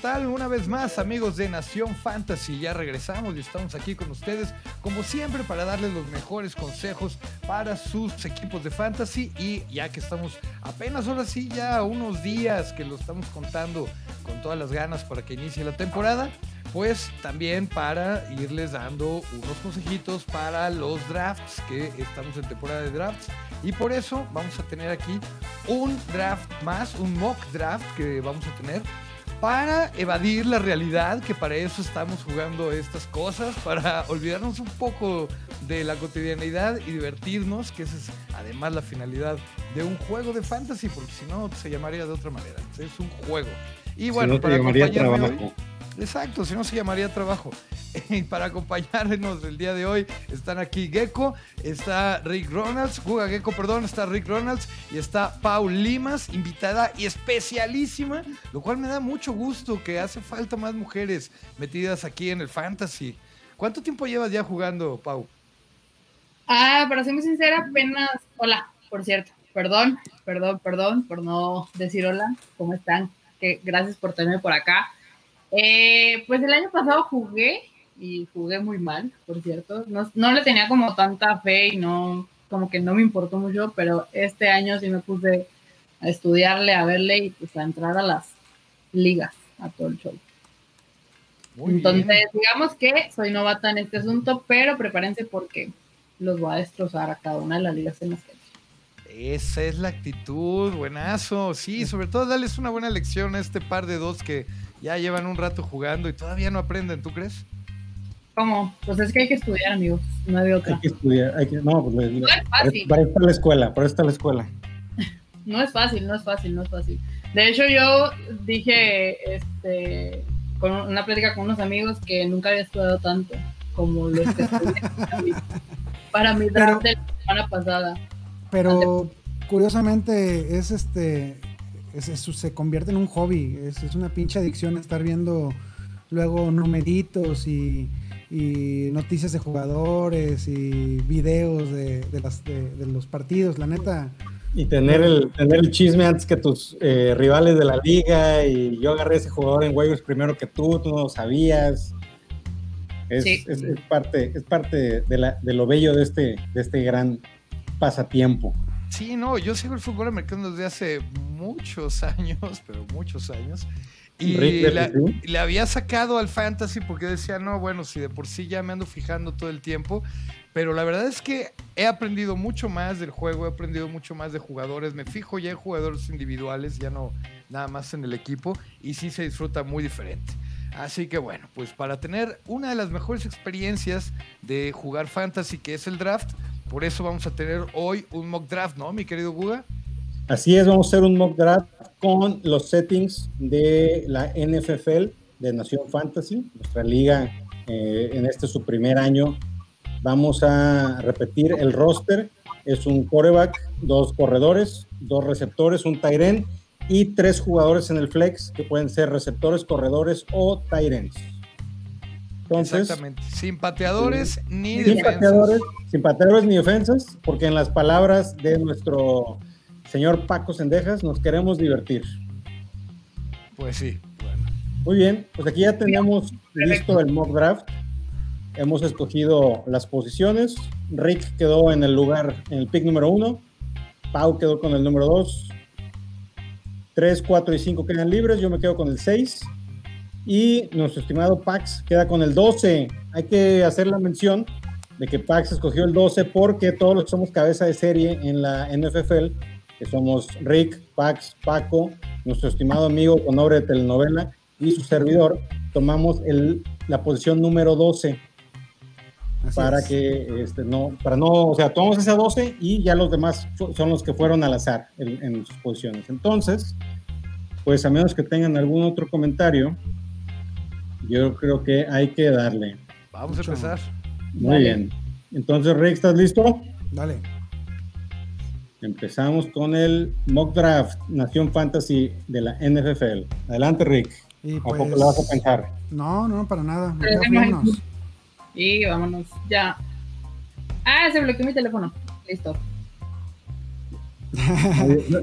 tal? Una vez más, amigos de Nación Fantasy, ya regresamos y estamos aquí con ustedes, como siempre, para darles los mejores consejos para sus equipos de fantasy. Y ya que estamos apenas ahora sí, ya unos días que lo estamos contando con todas las ganas para que inicie la temporada, pues también para irles dando unos consejitos para los drafts, que estamos en temporada de drafts. Y por eso vamos a tener aquí un draft más, un mock draft que vamos a tener para evadir la realidad, que para eso estamos jugando estas cosas, para olvidarnos un poco de la cotidianidad y divertirnos, que esa es además la finalidad de un juego de fantasy, porque si no se llamaría de otra manera. Es un juego. Y bueno, para acompañarme hoy, Exacto, si no se llamaría trabajo. Y para acompañarnos el día de hoy están aquí Gecko, está Rick Ronalds, Guga Gecko, perdón, está Rick Ronalds y está Paul Limas, invitada y especialísima, lo cual me da mucho gusto que hace falta más mujeres metidas aquí en el fantasy. ¿Cuánto tiempo llevas ya jugando, Pau? Ah, para ser muy sincera, apenas. Hola, por cierto. Perdón, perdón, perdón por no decir hola. ¿Cómo están? Que gracias por tenerme por acá. Eh, pues el año pasado jugué y jugué muy mal, por cierto. No, no, le tenía como tanta fe y no, como que no me importó mucho, pero este año sí me puse a estudiarle, a verle y pues a entrar a las ligas, a todo el show. Entonces, digamos que soy novata en este asunto, pero prepárense porque los voy a destrozar a cada una de las ligas en las que esa es la actitud, buenazo. Sí, sobre todo darles una buena lección a este par de dos que ya llevan un rato jugando y todavía no aprenden, ¿tú crees? ¿Cómo? Pues es que hay que estudiar, amigos. No hay otra. Hay que estudiar. Hay que, no, pues, no es fácil. Para, para la escuela, para esta la escuela. no es fácil, no es fácil, no es fácil. De hecho, yo dije, este, con una plática con unos amigos que nunca había estudiado tanto como lo que estudié para mi draft de la semana pasada. Pero curiosamente es este se convierte en un hobby, es, es, una pinche adicción estar viendo luego numeritos y, y noticias de jugadores y videos de, de, las, de, los partidos, la neta. Y tener el, tener el chisme antes que tus eh, rivales de la liga y yo agarré ese jugador en waivers primero que tú, tú no lo sabías. Es, es, es parte, es parte de, la, de lo bello de este, de este gran pasatiempo. Sí, no, yo sigo el fútbol americano desde hace muchos años, pero muchos años. Y le, había sacado al fantasy porque decía, no, bueno, si de por sí ya me ando fijando todo el tiempo, pero la verdad es que he aprendido mucho más del juego, he aprendido mucho más de jugadores, me fijo ya en jugadores individuales, ya no nada más en el equipo, y sí se disfruta muy diferente. Así que bueno, pues para tener una de las mejores experiencias de jugar fantasy, que es el draft, por eso vamos a tener hoy un mock draft, ¿no, mi querido Guga? Así es, vamos a hacer un mock draft con los settings de la NFL de Nación Fantasy, nuestra liga eh, en este su primer año. Vamos a repetir el roster. Es un quarterback, dos corredores, dos receptores, un tight y tres jugadores en el flex que pueden ser receptores, corredores o tight Exactamente. Sin pateadores ni sin Pateadores, sin pateadores ni defensas, porque en las palabras de nuestro señor Paco Sendejas, nos queremos divertir. Pues sí. Muy bien, pues aquí ya tenemos listo el mock draft. Hemos escogido las posiciones. Rick quedó en el lugar, en el pick número uno. Pau quedó con el número dos. Tres, cuatro y cinco quedan libres. Yo me quedo con el seis. Y nuestro estimado Pax queda con el 12. Hay que hacer la mención de que Pax escogió el 12 porque todos los que somos cabeza de serie en la NFL, que somos Rick, Pax, Paco, nuestro estimado amigo con nombre de telenovela y su servidor, tomamos el, la posición número 12 para que este, no, para no, o sea, tomamos esa 12 y ya los demás son los que fueron al azar en, en sus posiciones. Entonces, pues a menos que tengan algún otro comentario, yo creo que hay que darle. Vamos a empezar. Muy bien. Entonces, Rick, ¿estás listo? Dale. Empezamos con el mock draft Nación Fantasy de la NFL. Adelante, Rick. Y ¿A poco lo vas a pensar? No, no, para nada. vámonos. Y vámonos, ya. Ah, se bloqueó mi teléfono. Listo.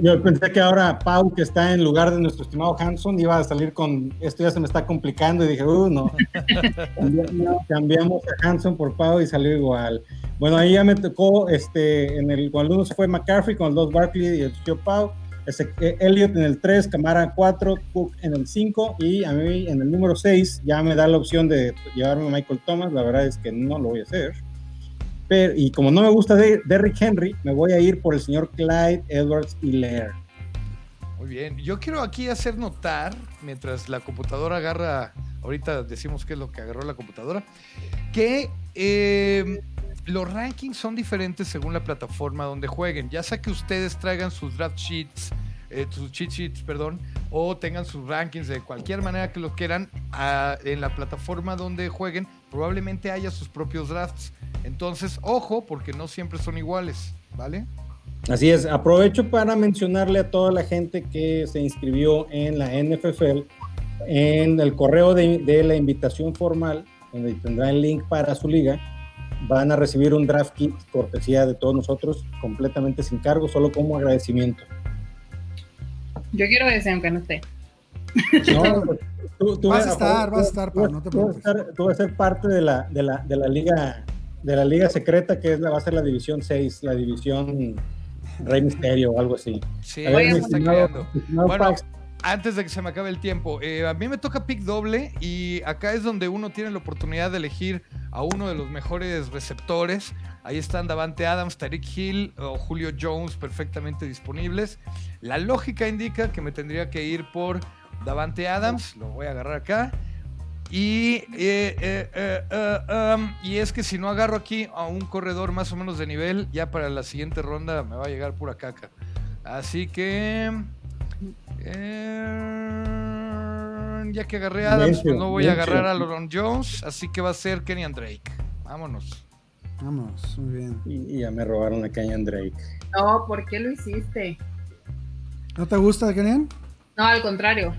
Yo, pensé que ahora Pau, que está en lugar de nuestro estimado Hanson, iba a salir con esto ya se me está complicando y dije, uh, no. Cambiamos a Hanson por Pau y salió igual. Bueno, ahí ya me tocó, este, en el, cuando uno se fue McCaffrey, con el 2 Barkley y el tío Pau, ese, eh, Elliot en el 3, Camara 4, Cook en el 5 y a mí en el número 6 ya me da la opción de llevarme a Michael Thomas, la verdad es que no lo voy a hacer y como no me gusta de Derrick Henry, me voy a ir por el señor Clyde Edwards Hilaire. Muy bien. Yo quiero aquí hacer notar, mientras la computadora agarra, ahorita decimos qué es lo que agarró la computadora, que eh, los rankings son diferentes según la plataforma donde jueguen. Ya sea que ustedes traigan sus draft sheets, eh, sus cheat sheets, perdón, o tengan sus rankings de cualquier manera que lo quieran en la plataforma donde jueguen, probablemente haya sus propios drafts. Entonces, ojo, porque no siempre son iguales, ¿vale? Así es, aprovecho para mencionarle a toda la gente que se inscribió en la NFL, en el correo de, la invitación formal, donde tendrá el link para su liga, van a recibir un draft kit cortesía de todos nosotros, completamente sin cargo, solo como agradecimiento. Yo quiero ese, aunque no esté. No, tú, vas, a estar, vas a estar, no te preocupes. Tú vas a ser parte de la, de la, de la liga de la liga secreta que es la, va a ser la división 6, la división Rey Misterio o algo así. Sí, ver, bueno, antes de que se me acabe el tiempo, eh, a mí me toca pick doble y acá es donde uno tiene la oportunidad de elegir a uno de los mejores receptores. Ahí están Davante Adams, Tariq Hill o Julio Jones perfectamente disponibles. La lógica indica que me tendría que ir por Davante Adams, lo voy a agarrar acá. Y, eh, eh, eh, um, y es que si no agarro aquí a un corredor más o menos de nivel, ya para la siguiente ronda me va a llegar pura caca. Así que. ya que agarré a Adams, pues no voy a agarrar a Loron Jones. Así que va a ser Kenyan Drake. Vámonos. Vamos, muy bien. Y, ya me robaron a Kenyan Drake. No, ¿por qué lo hiciste? ¿No te gusta Kenyan? No, al contrario.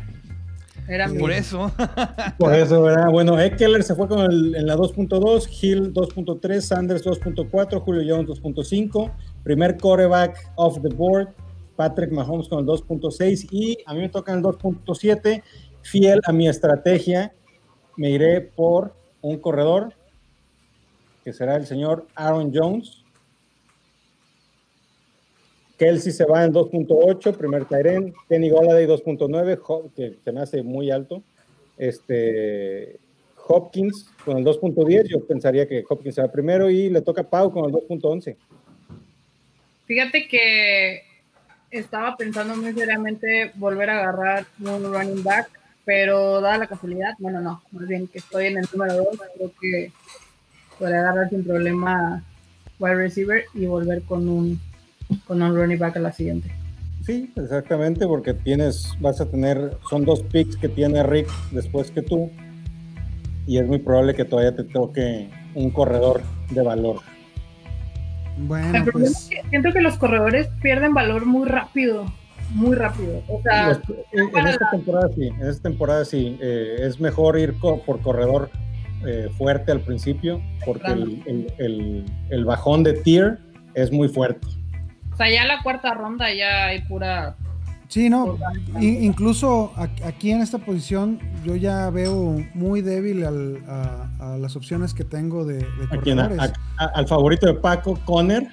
Por eso. Por eso, ¿verdad? Bueno, Eckler se fue con el, en la 2.2, Hill 2.3, Sanders 2.4, Julio Jones 2.5, primer quarterback off the board, Patrick Mahomes con el 2.6 y a mí me toca el 2.7, fiel a mi estrategia, me iré por un corredor que será el señor Aaron Jones Kelsey se va en 2.8, primer Tyren. Kenny Goladay 2.9, que se me hace muy alto. Este, Hopkins con el 2.10, yo pensaría que Hopkins se va primero y le toca Pau con el 2.11. Fíjate que estaba pensando muy seriamente volver a agarrar un running back, pero dada la casualidad, bueno, no, más bien que estoy en el número 2, creo que podría agarrar sin problema wide receiver y volver con un con un running back a la siguiente. Sí, exactamente, porque tienes, vas a tener, son dos picks que tiene Rick después que tú, y es muy probable que todavía te toque un corredor de valor. Bueno, pues... siento que los corredores pierden valor muy rápido, muy rápido. O sea, en, esta temporada sí, en esta temporada sí, eh, es mejor ir por corredor eh, fuerte al principio, porque el, el, el bajón de tier es muy fuerte. Sea, ya la cuarta ronda ya hay pura. Sí, no. incluso aquí en esta posición yo ya veo muy débil a, las opciones que tengo de, de al favorito de Paco, Conner.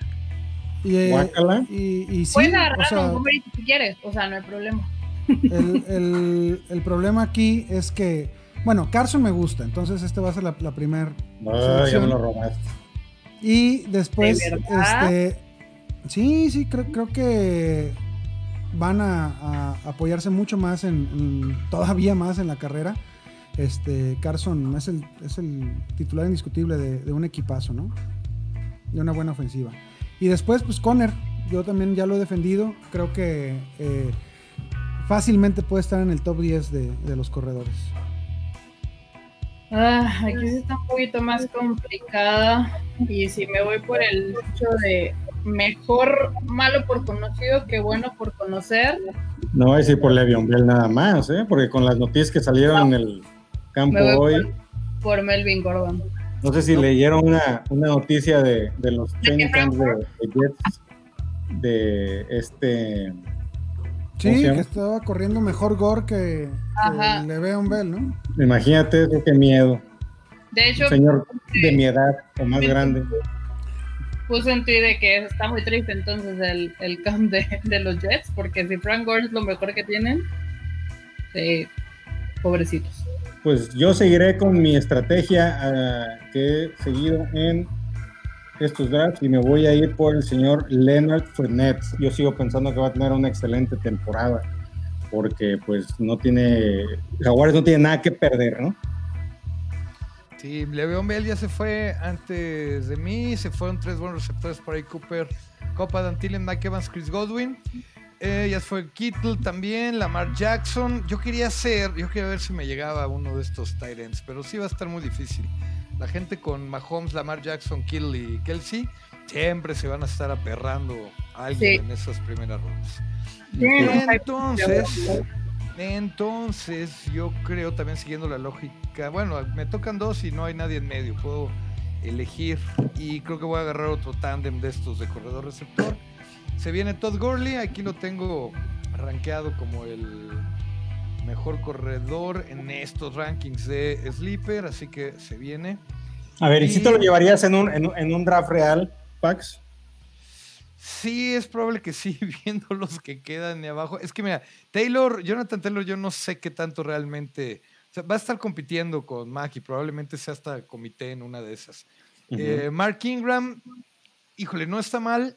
Y, eh, y, sí, Puedes agarrar o si quieres, o sea, no hay problema. El, el, problema aquí es que, bueno, Carson me gusta, entonces este va a ser la, la primera. No, ya me lo robaste. Y después, este, Sí, sí, creo, creo que van a, apoyarse mucho más en, todavía más en la carrera. Este Carson es el, titular indiscutible de, un equipazo, ¿no? De una buena ofensiva. Y después, pues Conner, yo también ya lo he defendido. Creo que eh, fácilmente puede estar en el top 10 de, de los corredores. Ah, aquí está un poquito más complicada. Y si me voy por el hecho de mejor malo por conocido que bueno por conocer. No a decir por Le'Veon Bell nada más, ¿eh? porque con las noticias que salieron en el campo hoy. Por, Melvin Gordon. No sé si leyeron una, noticia de, los training camps de, Jets. de este. Sí, que estaba corriendo mejor Gore que, que Le'Veon Bell, ¿no? Imagínate eso, qué miedo. De hecho, Un señor de mi edad o más grande. Puse en Twitter que está muy triste entonces el, el camp de, de, los Jets, porque si Frank Gore es lo mejor que tienen, pobrecitos. Pues yo seguiré con mi estrategia uh, que he seguido en estos drafts y me voy a ir por el señor Leonard Fournette. Yo sigo pensando que va a tener una excelente temporada porque pues no tiene, Jaguares no tiene nada que perder, ¿no? Sí, Le'Veon Bell ya se fue antes de mí, se fueron tres buenos receptores por ahí, Cooper, Copa Dantillen, Mike Evans, Chris Godwin. Eh, ya fue Kittle también, Lamar Jackson. Yo quería hacer, yo quería ver si me llegaba uno de estos Tyrants, pero sí va a estar muy difícil. La gente con Mahomes, Lamar Jackson, Kittle y Kelsey siempre se van a estar aperrando a alguien sí. en esas primeras rondas. Entonces, entonces yo creo también siguiendo la lógica, bueno, me tocan dos y no hay nadie en medio, puedo elegir y creo que voy a agarrar otro tándem de estos de corredor receptor. Se viene Todd Gurley, aquí lo tengo rankeado como el mejor corredor en estos rankings de Sleeper, así que se viene. A ver, ¿y, si te lo llevarías en un, en, en un draft real, Pax? Sí, es probable que sí, viendo los que quedan de abajo. Es que mira, Taylor, Jonathan Taylor, yo no sé qué tanto realmente. O sea, va a estar compitiendo con Mac y probablemente sea hasta comité en una de esas. Uh -huh. eh, Mark Ingram, híjole, no está mal.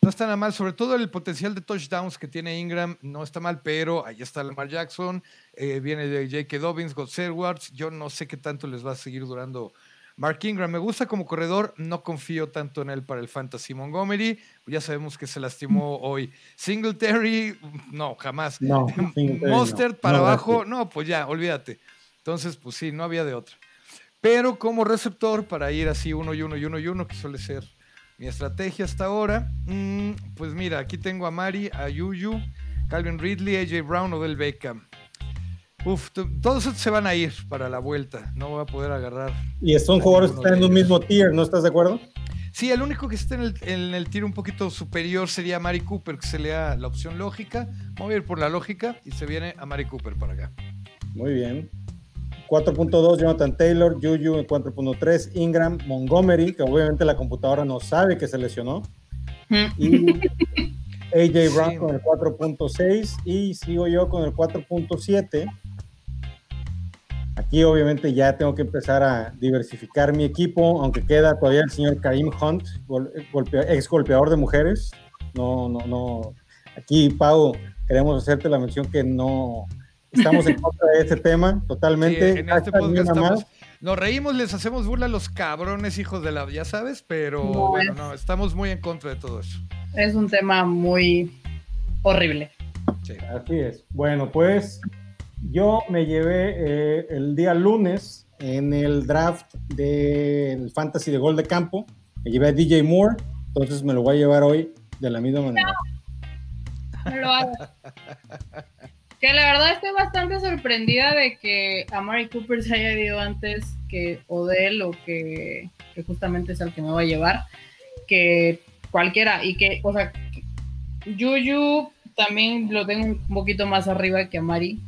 No está nada mal, sobre todo el potencial de touchdowns que tiene Ingram no está mal, pero ahí está Lamar Jackson, eh, viene de J.K. Dobbins, Gus Edwards, yo no sé qué tanto les va a seguir durando Mark Ingram. Me gusta como corredor, no confío tanto en él para el Fantasy Montgomery, ya sabemos que se lastimó hoy. Singletary, no, jamás. No, Mostert no. para no, abajo, no, pues ya, olvídate. Entonces, pues sí, no había de otra. Pero como receptor, para ir así uno y uno y uno y uno, que suele ser mi estrategia hasta ahora, mmm, pues mira, aquí tengo a Mari, a Yuyu, Calvin Ridley, AJ Brown, Odell Beckham. Uf, todos estos se van a ir para la vuelta, no voy a poder agarrar. Y son jugadores que están en un mismo tier, ¿no estás de acuerdo? Sí, el único que está en el, en el tier un poquito superior sería Mari Cooper, que se le da la opción lógica. Vamos a ir por la lógica y se viene a Mari Cooper para acá. Muy bien. 4.2 Jonathan Taylor, Juju en 4.3, Ingram, Montgomery, que obviamente la computadora no sabe que se lesionó. Y AJ Brown sí. con el 4.6 y sigo yo con el 4.7. Aquí obviamente ya tengo que empezar a diversificar mi equipo, aunque queda todavía el señor Karim Hunt, golpea, ex golpeador de mujeres. No, no, no. Aquí, Pau, queremos hacerte la mención que no, Estamos en contra de este tema, totalmente. Sí, en este podcast estamos, nos reímos, les hacemos burla a los cabrones hijos de la, ya sabes, pero no, bueno, no, estamos muy en contra de todo eso. Es un tema muy horrible. Sí. Así es. Bueno, pues yo me llevé eh, el día lunes en el draft del Fantasy de Gol de Campo, me llevé a DJ Moore, entonces me lo voy a llevar hoy de la misma manera. No, me lo hago. Que la verdad estoy bastante sorprendida de que Amari Cooper se haya ido antes que Odell o que, que, justamente es el que me va a llevar, que cualquiera. Y que, o sea, Juju también lo tengo un poquito más arriba que Amari,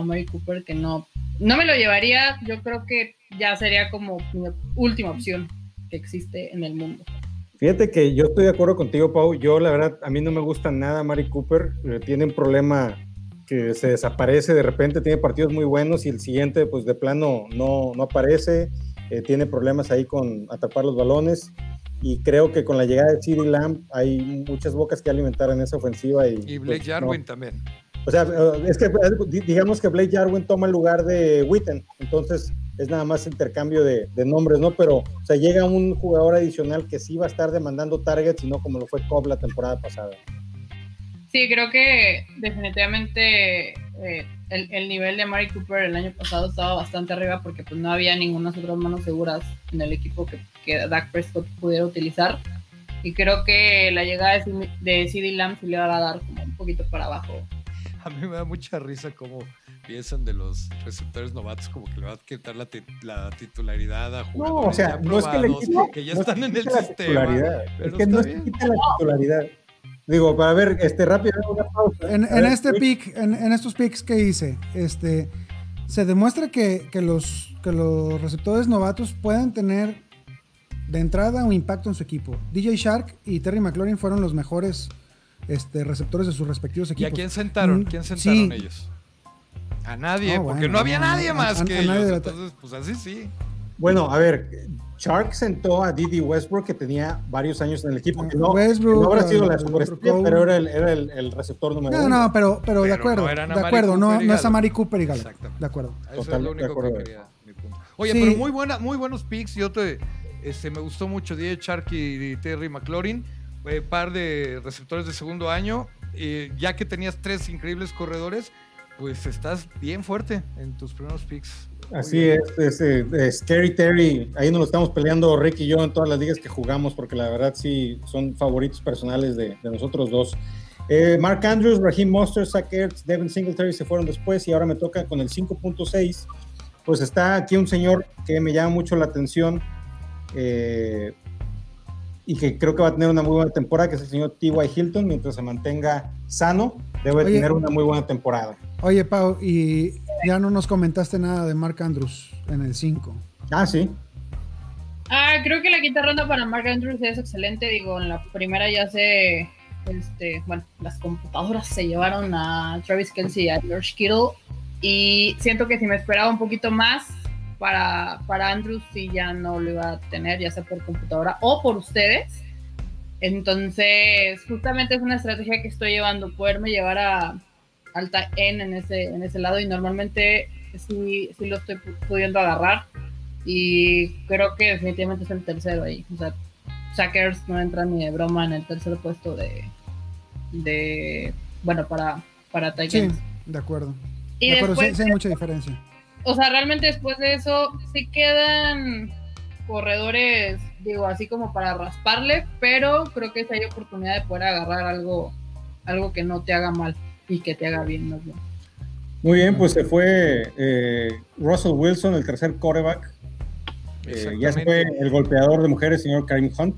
Amari Cooper, que no, no me lo llevaría. Yo creo que ya sería como mi última opción que existe en el mundo. Fíjate que yo estoy de acuerdo contigo, Pau. Yo, la verdad, a mí no me gusta nada Mari Cooper. Tiene un problema que se desaparece de repente, tiene partidos muy buenos y el siguiente pues de plano no, no aparece, eh, tiene problemas ahí con atrapar los balones y creo que con la llegada de CD Lamb hay muchas bocas que alimentar en esa ofensiva. Y, y Blake pues, Jarwin no. también. O sea, es que digamos que Blake Jarwin toma el lugar de Witten, entonces es nada más intercambio de, nombres, ¿no? Pero, o sea, llega un jugador adicional que sí va a estar demandando targets y no como lo fue Cobb la temporada pasada. Sí, creo que definitivamente eh, el, el, nivel de Mari Cooper el año pasado estaba bastante arriba porque pues no había ninguna otras manos seguras en el equipo que, que Dak Prescott pudiera utilizar. Y creo que la llegada de, de CD Lamb sí le va a dar como un poquito para abajo. A mí me da mucha risa como piensan de los receptores novatos como que le va a quitar la, la titularidad a jugadores no, o sea, ya no es que, le quite, que ya no están es en el sistema. Es que no es que quita la titularidad Digo, para ver, este rápido, una pausa. En, A en ver, este pick, en, en estos picks que hice, este, se demuestra que, que los, que los receptores novatos pueden tener de entrada un impacto en su equipo. DJ Shark y Terry McLaurin fueron los mejores este, receptores de sus respectivos ¿Y equipos. a quién sentaron? Mm, ¿Quién sentaron sí. ellos? A nadie, No, porque bueno, no había nadie a- más a- que a nadie ellos. de la ta- Entonces, pues así sí. Bueno, a ver, Shark sentó a Didi Westbrook, que tenía varios años en el equipo, que no, Westbrook, que no habrá sido la superestrella, pero era el, era el, el receptor número No, uno. no, pero, pero, de acuerdo, no de acuerdo, no, y es Gallup. Amari Cooper y Gallup. Exactamente. De acuerdo. Eso Total, es lo de único acuerdo. que quería. mi punto. Oye, Sí. pero muy, buena, muy buenos picks. Yo te, este, me gustó mucho DJ Shark y Terry McLaurin. Eh, par de receptores de segundo año. eh, ya que tenías tres increíbles corredores, pues estás bien fuerte en tus primeros picks. Así es, es, eh, Scary Terry, ahí nos lo estamos peleando Rick y yo en todas las ligas que jugamos, porque la verdad sí son favoritos personales de, de nosotros dos. Eh, Mark Andrews, Raheem Mostert, Zach Ertz, Devin Singletary se fueron después y ahora me toca con el 5.6. Pues está aquí un señor que me llama mucho la atención eh, y que creo que va a tener una muy buena temporada, que es el señor T.Y. Hilton, mientras se mantenga sano, debe Oye. tener una muy buena temporada. Oye, Pau, y ya no nos comentaste nada de Mark Andrews en el 5. Ah, sí. Ah, creo que la quinta ronda para Mark Andrews es excelente. Digo, en la primera ya se. Este, bueno, las computadoras se llevaron a Travis Kelsey y a George Kittle. Y siento que si me esperaba un poquito más para, para Andrews, sí ya no lo iba a tener, ya sea por computadora o por ustedes. Entonces, justamente es una estrategia que estoy llevando, poderme llevar a alta N en ese, en ese lado. Y normalmente sí, sí lo estoy pu- pudiendo agarrar. Y creo que definitivamente es el tercero ahí. O sea, Sackers no entra ni de broma en el tercer puesto de. de bueno, para, para Sí, Titans. de acuerdo. y de acuerdo, sí, después, sí hay mucha diferencia. O sea, realmente después de eso, sí quedan corredores, digo, así como para rasparle, pero creo que sí hay oportunidad de poder agarrar algo, algo que no te haga mal y que te haga bien más bien. Muy bien, pues se fue eh, Russell Wilson, el tercer quarterback. Eh, ya se fue el golpeador de mujeres, señor Karim Hunt,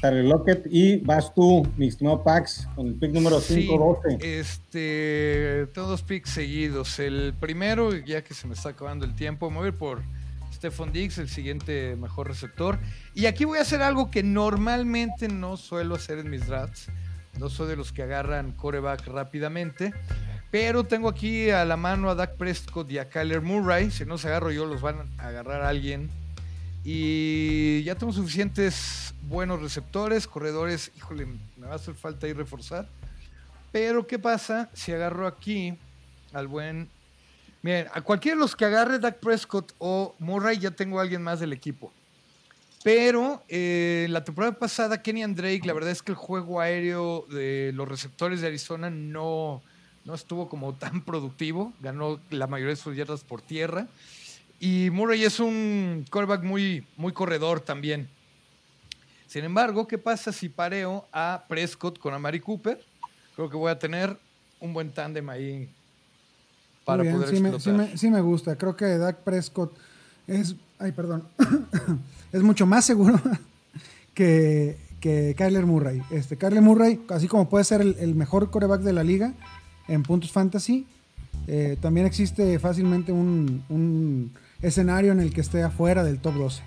Tyler Lockett. Y vas tú, mi estimado Pax, con el pick número Sí, 512. este, tengo dos picks seguidos. El primero, ya que se me está acabando el tiempo, me voy a ir por Stephon Diggs, el siguiente mejor receptor. Y aquí voy a hacer algo que normalmente no suelo hacer en mis drafts. No soy de los que agarran coreback rápidamente. Pero tengo aquí a la mano a Dak Prescott y a Kyler Murray. Si no los agarro yo, los van a agarrar alguien. Y ya tengo suficientes buenos receptores, corredores. Híjole, me va a hacer falta ahí reforzar. Pero, ¿qué pasa si agarro aquí al buen. Miren, a cualquiera de los que agarre Dak Prescott o Murray, ya tengo a alguien más del equipo. Pero eh, la temporada pasada, Kenny and Drake, la verdad es que el juego aéreo de los receptores de Arizona no, no estuvo como tan productivo. Ganó la mayoría de sus yardas por tierra. Y Murray es un quarterback muy, muy corredor también. Sin embargo, ¿qué pasa si pareo a Prescott con Amari Cooper? Creo que voy a tener un buen tándem ahí para bien, poder sí, me, sí, me, sí me gusta. Creo que Dak Prescott es, ay, perdón, es mucho más seguro que, que Kyler Murray. Este, Kyler Murray, así como puede ser el, el mejor coreback de la liga en puntos fantasy, eh, también existe fácilmente un, un escenario en el que esté afuera del top 12.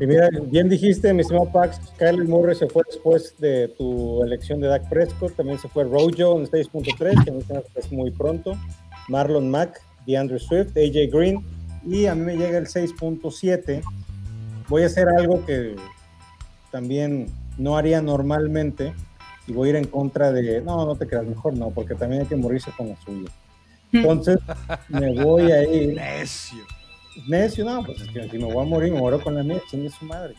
Y mira, bien dijiste, mi estimado Pax, Kyler Murray se fue después de tu elección de Dak Prescott. También se fue Rojo en 6.3, que me parece que es muy pronto. Marlon Mack, DeAndre Swift, AJ Green. Y a mí me llega el 6.7. Voy a hacer algo que también no haría normalmente. Y voy a ir en contra de. No, no te creas, mejor no, porque también hay que morirse con la suya. Entonces, me voy a ir. Necio. Necio, no, pues es que si me voy a morir, me muero con la mía, chingue su madre.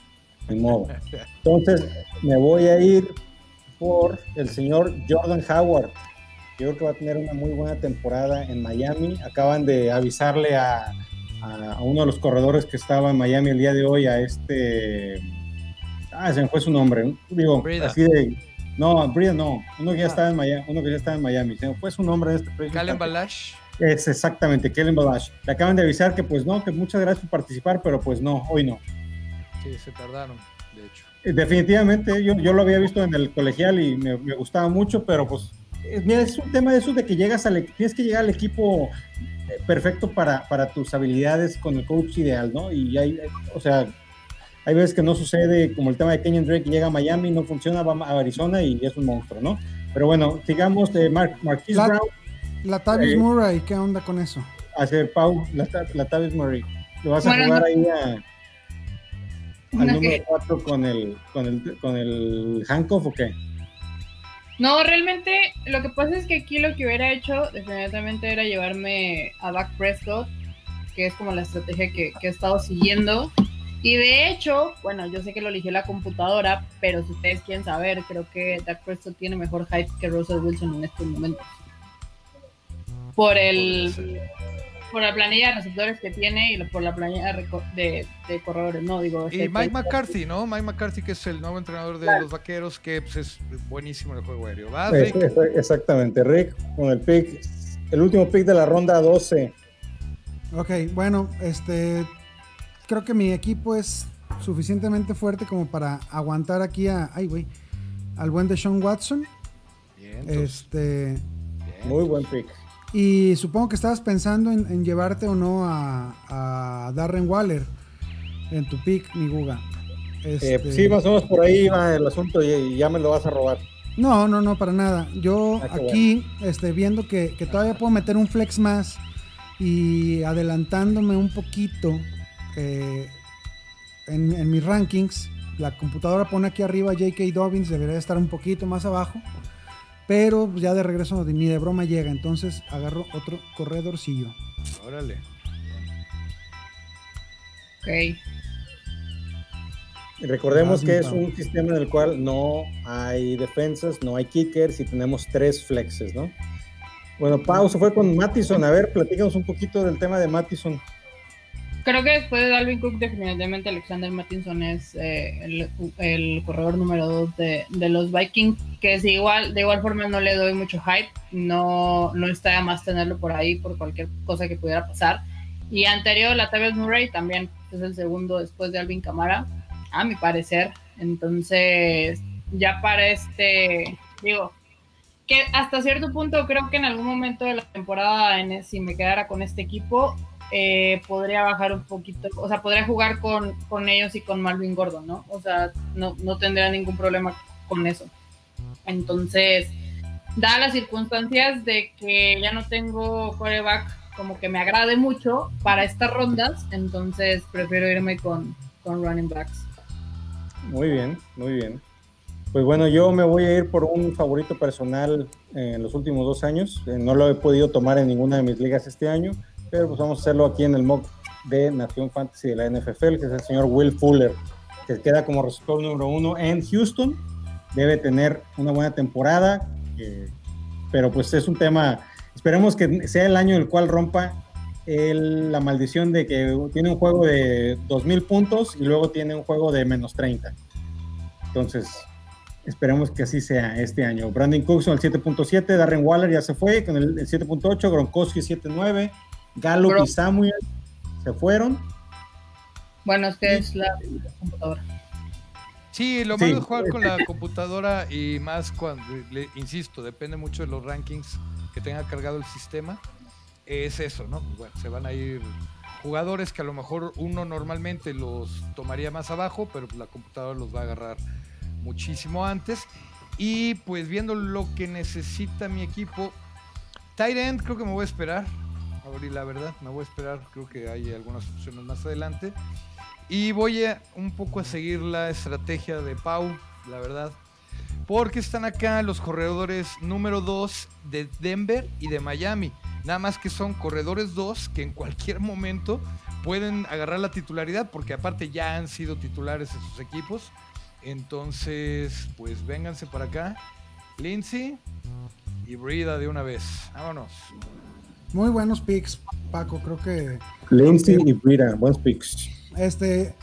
Ni modo. Entonces, me voy a ir por el señor Jordan Howard. Yo creo que va a tener una muy buena temporada en Miami. Acaban de avisarle a, uno de los corredores que estaba en Miami el día de hoy, a este. Ah, se me fue su nombre. Digo, así de. No, Brida no. Uno que ya Ah. estaba en Miami. Uno que ya estaba en Miami. Se me fue su nombre en este Calen. Balash. Es exactamente, Kellen Balash. Le acaban de avisar que pues no, que muchas gracias por participar, pero pues no, hoy no. Sí, se tardaron. de hecho. Definitivamente, yo, yo lo había visto en el colegial y me, me gustaba mucho, pero pues mira, es un tema de eso de que llegas al, tienes que llegar al equipo perfecto para, para tus habilidades con el coach ideal, ¿no? Y hay, o sea, hay veces que no sucede, como el tema de Kenyon Drake, llega a Miami, no funciona, va a Arizona y es un monstruo, ¿no? Pero bueno, sigamos de Mar Marquis La- Brown, La Tavis Eh, Murray, ¿qué onda con eso? hacia Pau, la, la Tavis Murray. ¿Lo vas a Bueno, jugar no- ahí a, al número que- 4 con el, con el, con el handcuff o qué? No, realmente lo que pasa es que aquí lo que hubiera hecho definitivamente era llevarme a Dak Prescott, que es como la estrategia que, que he estado siguiendo. Y de hecho, bueno, yo sé que lo eligió la computadora, pero si ustedes quieren saber, creo que Dak Prescott tiene mejor hype que Russell Wilson en estos momentos. Por el por la planilla de receptores que tiene y por la planilla de, de- corredores, no digo. Y este, Mike McCarthy, ¿no? Mike McCarthy, que es el nuevo entrenador de los vaqueros, que pues, es buenísimo en el juego aéreo. Exactamente, Rick, con el pick, el último pick de la ronda 12. Ok, bueno, este creo que mi equipo es suficientemente fuerte como para aguantar aquí a, ay güey, al buen de Sean Watson. Bien, entonces, Este, bien. Muy buen pick. Y supongo que estabas pensando en, en llevarte o no a, a Darren Waller en tu pick, mi Guga. Eh, Este, sí, más o menos por ahí va el asunto y, y ya me lo vas a robar. No, no, no, para nada. Yo Ah, aquí, este, viendo que, que todavía puedo meter un flex más y adelantándome un poquito eh, en, en mis rankings, la computadora pone aquí arriba J.K. Dobbins, debería estar un poquito más abajo, pero ya de regreso ni de broma llega, entonces agarro otro corredorcillo. Órale. Ok. Recordemos Vas, que es un sistema en el cual no hay defensas, no hay kickers y tenemos tres flexes, ¿no? Bueno, Pau se fue con Mattison. A ver, platícanos un poquito del tema de Mattison. Creo que después de Dalvin Cook, definitivamente Alexander Mattinson es eh, el, el corredor número 2 de, de los Vikings, que es igual, de igual forma no le doy mucho hype, no, no está de más tenerlo por ahí por cualquier cosa que pudiera pasar. Y anterior, la Tavis Murray también es el segundo después de Alvin Camara, a mi parecer. Entonces, ya para este, digo, que hasta cierto punto creo que en algún momento de la temporada, en, si me quedara con este equipo, eh, podría bajar un poquito, o sea, podría jugar con, con ellos y con Malvin Gordon, ¿no? O sea, no, no tendría ningún problema con eso. Entonces, dadas las circunstancias de que ya no tengo coreback como que me agrade mucho para estas rondas, entonces prefiero irme con, con running backs. Muy bien, muy bien. Pues bueno, yo me voy a ir por un favorito personal en los últimos dos años. Eh, No lo he podido tomar en ninguna de mis ligas este año, pero pues vamos a hacerlo aquí en el mock de Nación Fantasy de la NFL, que es el señor Will Fuller, que queda como receptor número uno en Houston. Debe tener una buena temporada, eh, pero pues es un tema, esperemos que sea el año en el cual rompa la maldición de que tiene un juego de 2.000 puntos y luego tiene un juego de menos 30. Entonces, esperemos que así sea este año. Brandon Cooks con el 7.7, Darren Waller ya se fue con el, el 7.8, Gronkowski 7.9, Gallup Gronk. y Samuel se fueron. Bueno, es que es la computadora. Sí, lo Sí. malo es jugar con la computadora y más cuando, le- insisto, depende mucho de los rankings que tenga cargado el sistema. Es eso, ¿no? Pues bueno, se van a ir jugadores que a lo mejor uno normalmente los tomaría más abajo, pero la computadora los va a agarrar muchísimo antes. Y pues viendo lo que necesita mi equipo, tight end creo que me voy a esperar. Y la verdad, me voy a esperar. Creo que hay algunas opciones más adelante. Y voy a un poco a seguir la estrategia de Pau, la verdad. Porque están acá los corredores número 2 de Denver y de Miami. Nada más que son corredores 2 que en cualquier momento pueden agarrar la titularidad porque aparte ya han sido titulares en sus equipos. Entonces, pues vénganse para acá. Lindsay y Brida de una vez. Vámonos. Muy buenos picks, Paco. Creo que Lindsay y Brida, buenos picks. este,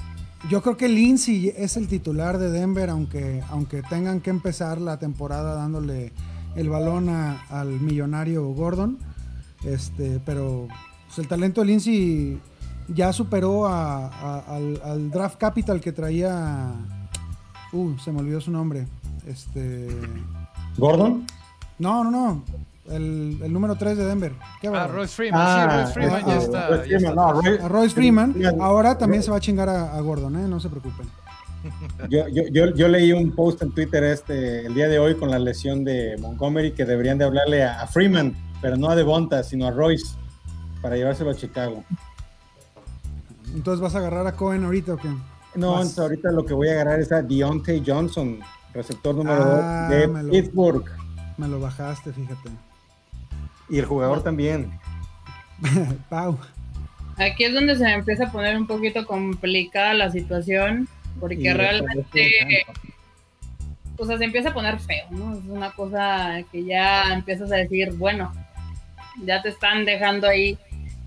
yo creo que Lindsay es el titular de Denver, aunque, aunque tengan que empezar la temporada dándole el balón a- al millonario Gordon. Este, pero pues, el talento de Lindsay ya superó a- a- al, al draft capital que traía Uh, se me olvidó su nombre. Este. ¿Gordon? No, no, no. El, el número 3 de Denver. ¿Qué Ah, bárbaro. Royce Freeman, Ah, sí, Royce Freeman ya ah, está. Royce ya Freeman, está. no, Roy- A Royce Freeman. Ahora también se va a chingar a, a Gordon, ¿eh? No se preocupen. Yo, yo, yo, yo leí un post en Twitter este el día de hoy con la lesión de Montgomery que deberían de hablarle a, a Freeman, pero no a Devonta, sino a Royce, para llevárselo a Chicago. Entonces vas a agarrar a Cohen ahorita o qué? No, entonces ahorita lo que voy a agarrar es a Deontay Johnson, receptor número Ah, 2 de me lo- Pittsburgh. Me lo bajaste, fíjate. Y el jugador también. Pau. Aquí es donde se me empieza a poner un poquito complicada la situación, porque Y realmente, o sea, se empieza a poner feo, ¿no? Es una cosa que ya empiezas a decir, bueno, ya te están dejando ahí,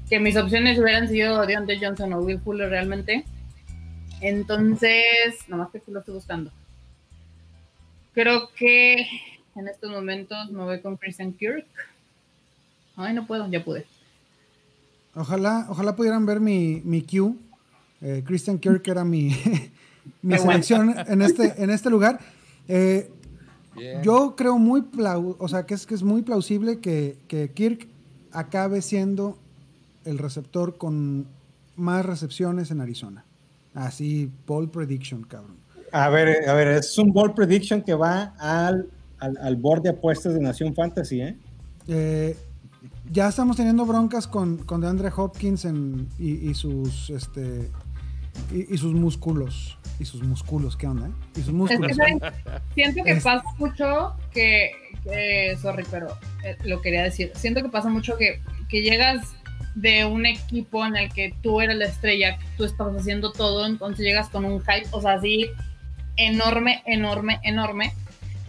que mis opciones hubieran sido Deontay Johnson o Will Fuller realmente. Entonces, nomás que aquí lo estoy buscando. Creo que en estos momentos me voy con Christian Kirk. Ay, no puedo, ya pude. Ojalá, ojalá pudieran ver mi, mi Q. Eh, Christian Kirk era mi, mi selección en este, en este lugar. Eh, yo creo muy plau- o sea, que es, que es muy plausible que, que Kirk acabe siendo el receptor con más recepciones en Arizona. Así, ball prediction, cabrón. A ver, a ver, es un ball prediction que va al, al, al board de apuestas de Nación Fantasy, ¿eh? Eh, ya estamos teniendo broncas con, con DeAndre Hopkins en- y, y sus este y, y sus músculos. Y sus músculos, ¿qué onda? eh? Y sus Es músculos. siento que Es- pasa mucho que, que- sorry, pero eh, lo quería decir. Siento que pasa mucho que, que llegas de un equipo en el que tú eres la estrella, que tú estabas haciendo todo, entonces llegas con un hype, o sea, así enorme, enorme, enorme.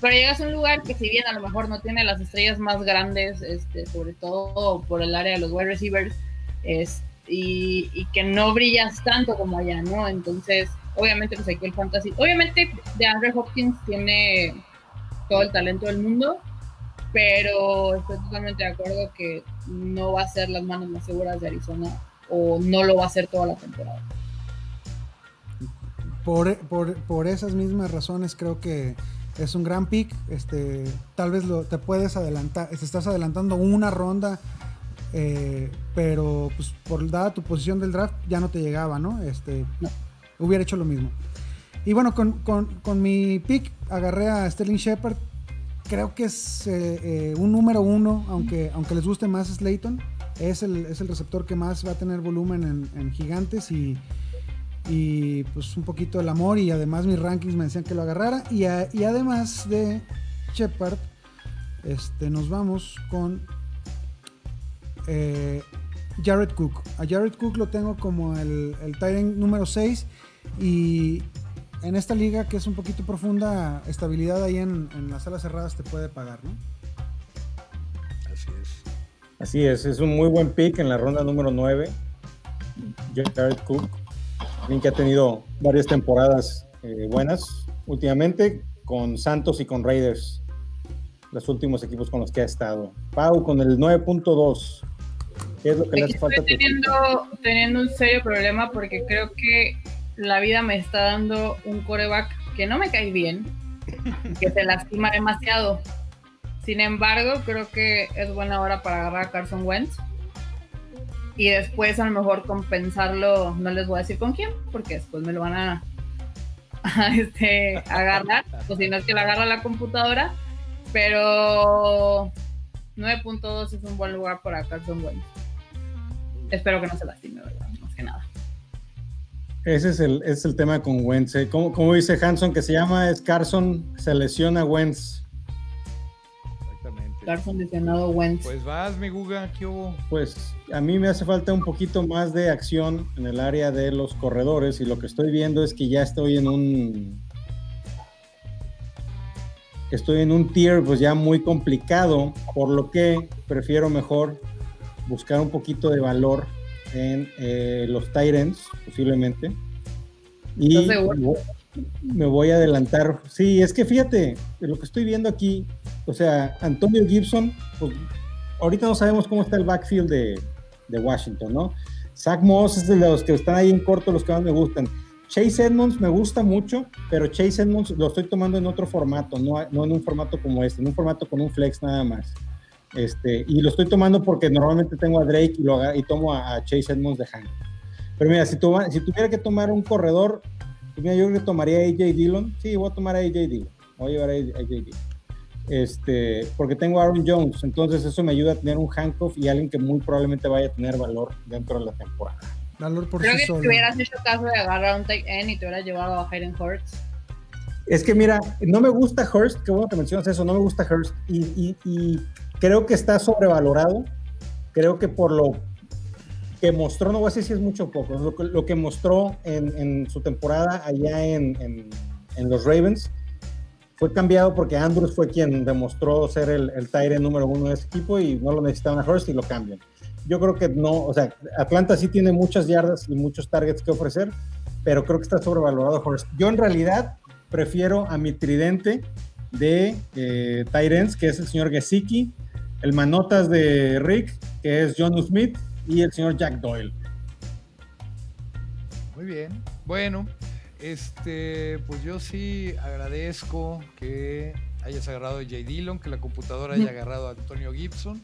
Pero llegas a un lugar que si bien a lo mejor no tiene las estrellas más grandes, este, sobre todo por el área de los wide receivers, es, y, que no brillas tanto como allá, ¿no? Entonces, obviamente, pues aquí el fantasy, obviamente de Andrew Hopkins tiene todo el talento del mundo, pero estoy totalmente de acuerdo que no va a ser las manos más seguras de Arizona o no lo va a hacer toda la temporada. Por, por- por esas mismas razones creo que es un gran pick. Este, tal vez lo, te puedes adelantar, te estás adelantando una ronda, eh, pero pues, por dada tu posición del draft ya no te llegaba, ¿no? Este, Hubiera hecho lo mismo. Y bueno, con, con- mi pick agarré a Sterling Shepard. Creo que es eh, eh, un número uno, aunque, aunque les guste más Slayton. Es el, es el receptor que más va a tener volumen en, en gigantes y, y pues un poquito el amor y además mis rankings me decían que lo agarrara y, a- y además de Shepard este, nos vamos con eh, Jared Cook a Jared Cook lo tengo como el, el tight end número 6 y en esta liga que es un poquito profunda estabilidad ahí en, en las salas cerradas te puede pagar ¿no? Así es. Así es, es un muy buen pick en la ronda número 9. Jared Cook, alguien que ha tenido varias temporadas eh, buenas últimamente con Santos y con Raiders, los últimos equipos con los que ha estado. Pau con el 9.2. ¿Qué es lo que le Aquí hace falta? estoy teniendo, teniendo un serio problema porque creo que la vida me está dando un coreback que no me cae bien, que se lastima demasiado. Sin embargo, creo que es buena hora para agarrar a Carson Wentz y después a lo mejor compensarlo, no les voy a decir con quién, porque después me lo van a, a, este, agarrar, o si no es que lo agarra la computadora, pero 9.2 es un buen lugar para Carson Wentz. Espero que no se lastime, ¿verdad? Más que nada. Ese es el, ese es el tema con Wentz. ¿eh? ¿Cómo, cómo dice Hanson que se llama? Es Carson, se lesiona Wentz. Exactamente. Carson lesionado Wentz. Pues vas, mi Guga, ¿qué hubo? Pues a mí me hace falta un poquito más de acción en el área de los corredores y lo que estoy viendo es que ya estoy en un estoy en un tier pues ya muy complicado, por lo que prefiero mejor buscar un poquito de valor en eh, los Tyrants posiblemente. Y me voy- me voy a adelantar. Sí, es que fíjate, lo que estoy viendo aquí, o sea, Antonio Gibson, pues ahorita no sabemos cómo está el backfield de, Washington, ¿no? Zach Moss es de los que están ahí en corto, los que más me gustan. Chase Edmonds me gusta mucho, pero Chase Edmonds lo estoy tomando en otro formato, no, no en un formato como este, en un formato con un flex nada más. Este, y lo estoy tomando porque normalmente tengo a Drake y, tomo a, Chase Edmonds de Hank. Pero mira, si, tuviera que tomar un corredor, pues mira, yo creo tomaría a AJ Dillon. Sí, voy a tomar a AJ Dillon. Voy a llevar a AJ Dillon. Este, porque tengo a Aaron Jones, entonces eso me ayuda a tener un handcuff y alguien que muy probablemente vaya a tener valor dentro de la temporada. Valor por Creo sí que solo. si hubieras hecho caso de agarrar un tight end y te hubieras llevado a Hayden Hurts. Es que mira, no me gusta Hurst, qué bueno que mencionas eso, no me gusta Hurst y, y, y creo que está sobrevalorado. Creo que por lo que mostró, no voy a decir si es mucho o poco, lo que, lo que mostró en, en, su temporada allá en, en, en, los Ravens fue cambiado porque Andrews fue quien demostró ser el, el Tyre número uno de ese equipo y no lo necesitaban a Hurst y lo cambian. Yo creo que no, o sea, Atlanta sí tiene muchas yardas y muchos targets que ofrecer, pero creo que está sobrevalorado Hurst. Yo en realidad prefiero a mi tridente de eh, Tyrants, que es el señor Gesicki, el manotas de Rick, que es John Smith, y el señor Jack Doyle. Muy bien. Bueno, este, pues yo sí agradezco que hayas agarrado a J. Dillon, que la computadora haya agarrado a Antonio Gibson.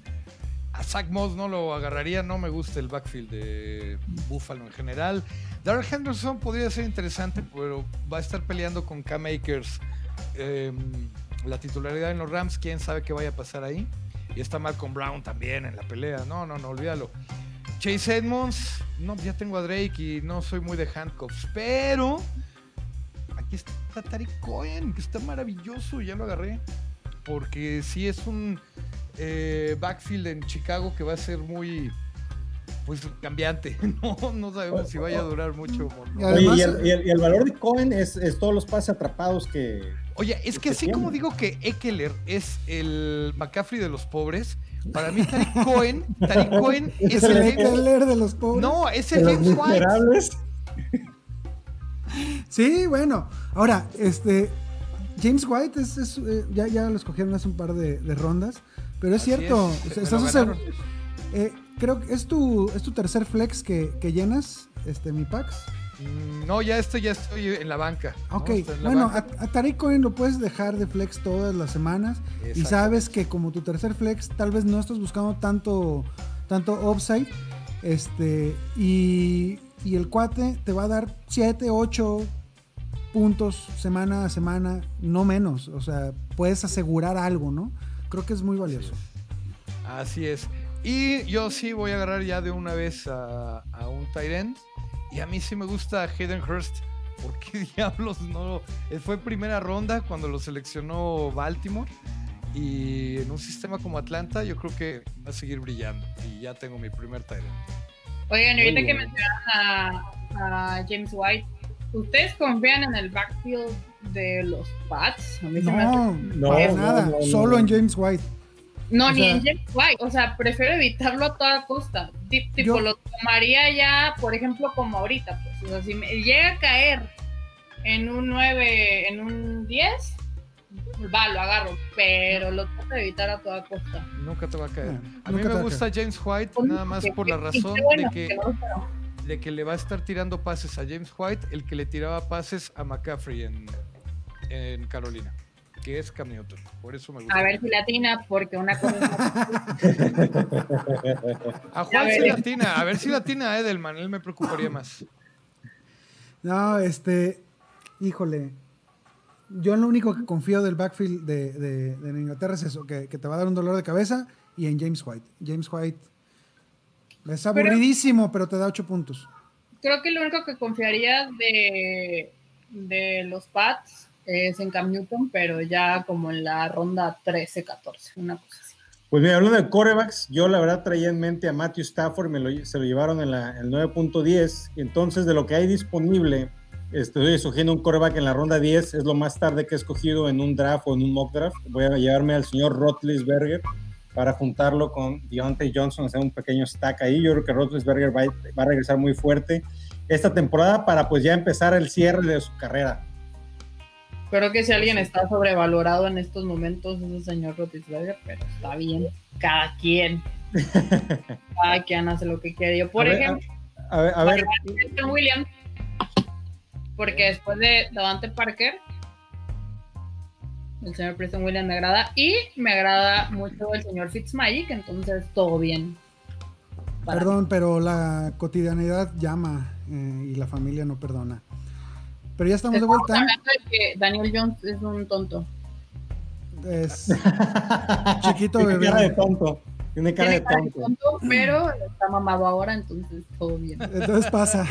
A Zach Moss no lo agarraría, no me gusta el backfield de Buffalo en general. Darrell Henderson podría ser interesante, pero va a estar peleando con Cam Akers eh, la titularidad en los Rams. Quién sabe qué vaya a pasar ahí. Y está Malcolm Brown también en la pelea. No, no, no, olvídalo. Chase Edmonds, no, ya tengo a Drake y no soy muy de handcuffs, pero aquí está Tariq Cohen, que está maravilloso, ya lo agarré. Porque sí es un eh, backfield en Chicago que va a ser muy pues cambiante. No, no sabemos si vaya a durar mucho. Y, además, Oye, y, el, y, el, y, el, valor de Cohen es, es, todos los pases atrapados que. Oye, es que, que así tiene. como digo que Eckler es el McCaffrey de los pobres, para mí Tariq Cohen, Tariq Cohen es, es el, el Eckler de los pobres. No, es el James White. Sí, bueno. Ahora, este. James White es, es eh, ya, ya lo escogieron hace un par de, de rondas, pero es Así cierto. es, estás eh, creo que es tu, es tu tercer flex que, que llenas, este, mi Pax. Mm, No, ya estoy, ya estoy en la banca. Ok, la bueno, banca. a, a Tariq Cohen lo puedes dejar de flex todas las semanas y sabes que como tu tercer flex tal vez no estás buscando tanto, tanto upside este, y, y el cuate te va a dar 7, 8 puntos semana a semana, no menos, o sea, puedes asegurar algo, ¿no? Creo que es muy valioso. Así es. Y yo sí voy a agarrar ya de una vez a, a un Tyrant. Y a mí sí me gusta Hayden Hurst. ¿Por qué diablos no? Fue primera ronda cuando lo seleccionó Baltimore. Y en un sistema como Atlanta, yo creo que va a seguir brillando. Y ya tengo mi primer Tyrant. Oigan, ahorita que bien. mencionan a, a James White, ¿ustedes confían en el backfield de los Pats? A mí se me hace- No, No, para nada, no, no, solo no. en James White. No, O ni sea- en James White. O sea, prefiero evitarlo a toda costa. Ti- Tipo, Yo- lo tomaría ya, por ejemplo, como ahorita. Pues. O sea, si me llega a caer en un 9, en un 10, va, lo agarro. Pero lo trato de evitar a toda costa. Nunca te va a caer. No, A mí me gusta James White nada más por la razón bueno, de que, no, pero- de que le va a estar tirando pases a James White el que le tiraba pases a McCaffrey en, en Carolina, que es Cam Newton. Por eso me gusta. A ver si latina, porque una cosa A Juan A ver. latina, a ver si latina a Edelman, él me preocuparía más. No, este, híjole. Yo lo único que confío del backfield de, de- de Inglaterra es eso, que, que te va a dar un dolor de cabeza y en James White. James White es aburridísimo, pero te da 8 puntos. creo que lo único que confiaría de, de los Pats es en Cam Newton, pero ya como en la ronda 13, 14, una cosa así. Pues mira, hablando de corebacks, yo la verdad traía en mente a Matthew Stafford, me lo- se lo llevaron en la, el 9.10, y entonces de lo que hay disponible, estoy escogiendo un coreback en la ronda 10, es lo más tarde que he escogido en un draft o en un mock draft. Voy a llevarme al señor Rotlisberger para juntarlo con Deontay Johnson, hacer un pequeño stack ahí. Yo creo que Rotlisberger va, va a regresar muy fuerte esta temporada para pues ya empezar el cierre de su carrera. Creo que si alguien está sobrevalorado en estos momentos es el señor Rotisberger, pero está bien, cada quien. Cada quien hace lo que quiere. Yo, por A ver, ejemplo, A ver, a ver, Christian Williams, porque después de Davante Parker, el señor Preston Williams me agrada y me agrada mucho el señor Fitzmagic, entonces todo bien. Para Perdón, pero la cotidianidad llama eh, y la familia no perdona. Pero ya estamos, estamos de vuelta. hablando de que Daniel Jones es un tonto. Es chiquito bebé. cara de tonto. Tiene cara de Tiene cara de tonto. tonto, pero está mamado ahora, entonces todo bien. Entonces pasa.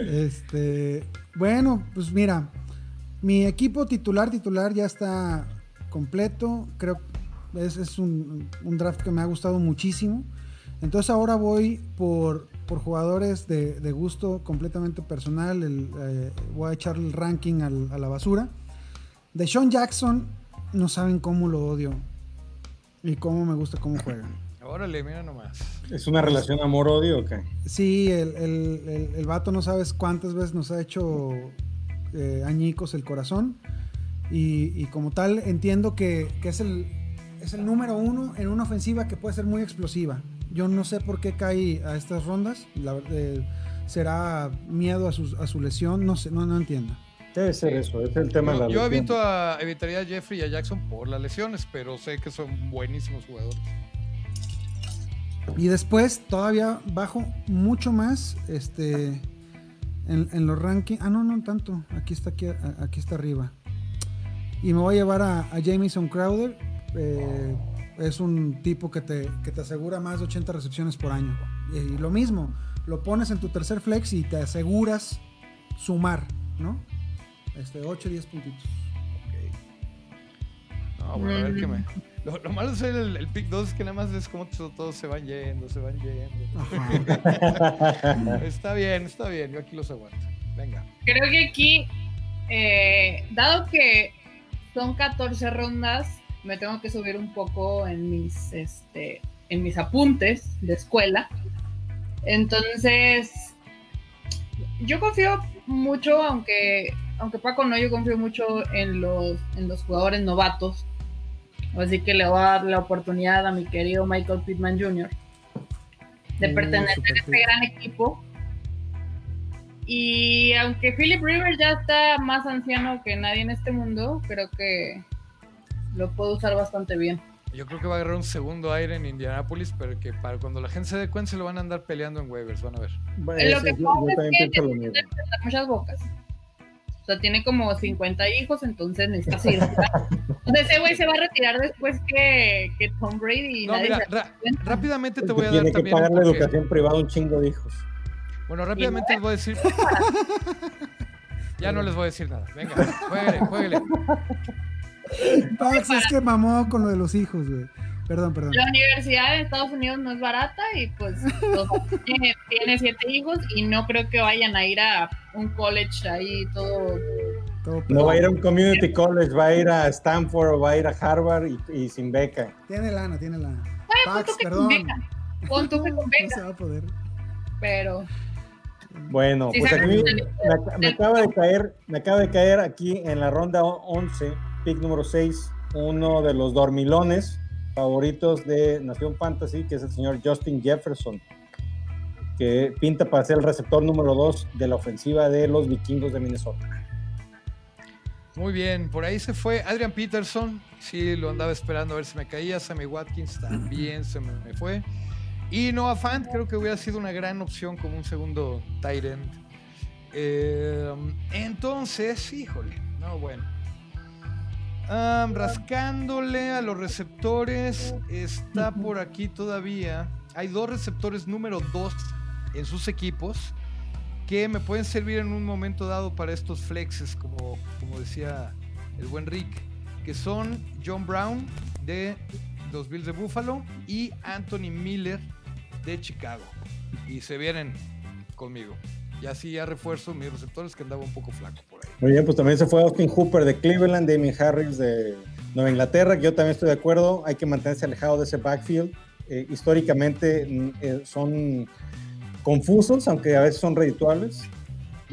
Este, bueno, pues mira, mi equipo titular, titular ya está completo. Creo que es, es un, un draft que me ha gustado muchísimo. Entonces ahora voy por, por jugadores de, de gusto completamente personal. El, eh, voy a echar el ranking al- a la basura. De Sean Jackson, no saben cómo lo odio. Y cómo me gusta cómo juega. Órale, mira nomás. ¿Es una relación amor-odio o qué? Sí, el, el, el, el vato no sabes cuántas veces nos ha hecho eh, añicos el corazón. Y, y como tal, entiendo que, que es, el, es el número uno en una ofensiva que puede ser muy explosiva. Yo no sé por qué cae a estas rondas. La eh, será miedo a su, a su lesión. No sé, no, no entiendo. Debe ser eso, es el tema de Yo, la yo lesión. evito a, evitaría a Jeffrey y a Jackson por las lesiones, pero sé que son buenísimos jugadores. Y después todavía bajo mucho más este, en, en los rankings. Ah, no, no tanto. Aquí está, aquí, a- aquí está arriba. Y me voy a llevar a, a Jamison Crowder. Eh, es un tipo que te, que te asegura más de 80 recepciones por año. Y, y lo mismo, lo pones en tu tercer flex y te aseguras sumar, ¿no? Este, 8 10 puntitos. No, bueno, a ver qué me. Lo, lo malo es el, el pick 2 es que nada más es como to- todos se van yendo, se van yendo. Está bien, está bien, yo aquí los aguanto. Venga. Creo que aquí, eh, dado que son 14 rondas, me tengo que subir un poco en mis, este, en mis apuntes de escuela. Entonces, yo confío mucho, aunque, aunque Paco no, yo confío mucho en los, en los jugadores novatos. Así que le voy a dar la oportunidad a mi querido Michael Pittman Jr. de Uh, pertenecer a este gran equipo. Y aunque Philip Rivers ya está más anciano que nadie en este mundo, creo que lo puedo usar bastante bien. Yo creo que va a agarrar un segundo aire en Indianapolis, pero que para cuando la gente se dé cuenta se lo van a andar peleando en waivers, van a ver. Bueno, Lo que yo es que muchas bocas. O sea, tiene como 50 hijos, entonces necesita seguir. Entonces ese güey se va a retirar después que, que Tom Brady y No, nadie mira, rápidamente te voy a dar tiene que también. pagar un la educación privada un chingo de hijos. Bueno, rápidamente les voy a decir. Ya no les voy a decir nada. Venga, jueguele, jueguele. Pax, es que mamó con lo de los hijos, güey. Perdón, perdón. La universidad de Estados Unidos no es barata y pues tiene, tiene siete hijos y no creo que vayan a ir a un college ahí todo. Todo No va a ir a un community college, va a ir a Stanford o va a ir a Harvard y, y sin beca. Tiene lana, tiene lana. Pax, tú que con beca. Pon tú que con No beca, se va a poder. pero Bueno, Sí, pues aquí me acaba de caer, me acaba de caer aquí en la ronda 11, pick número 6, uno de los dormilones favoritos de Nación Fantasy, que es el señor Justin Jefferson, que pinta para ser el receptor número 2 de la ofensiva de los vikingos de Minnesota. Muy bien, por ahí se fue Adrian Peterson. Sí, lo andaba esperando a ver si me caía. Sammy Watkins también se me, fue. Y Noah Fant creo que hubiera sido una gran opción como un segundo tight end. Eh, entonces, híjole, no, bueno. Rascándole a los receptores, está por aquí todavía. Hay dos receptores número 2 en sus equipos que me pueden servir en un momento dado para estos flexes, como, como decía el buen Rick, que son John Brown de los Bills de Buffalo y Anthony Miller de Chicago. Y se vienen conmigo. Y así ya refuerzo mis receptores que andaba un poco flaco por ahí. Muy bien, pues también se fue Austin Hooper de Cleveland, Damien Harris de Nueva Inglaterra, que yo también estoy de acuerdo, hay que mantenerse alejado de ese backfield. Eh, históricamente mm, eh, son confusos, aunque a veces son redituables.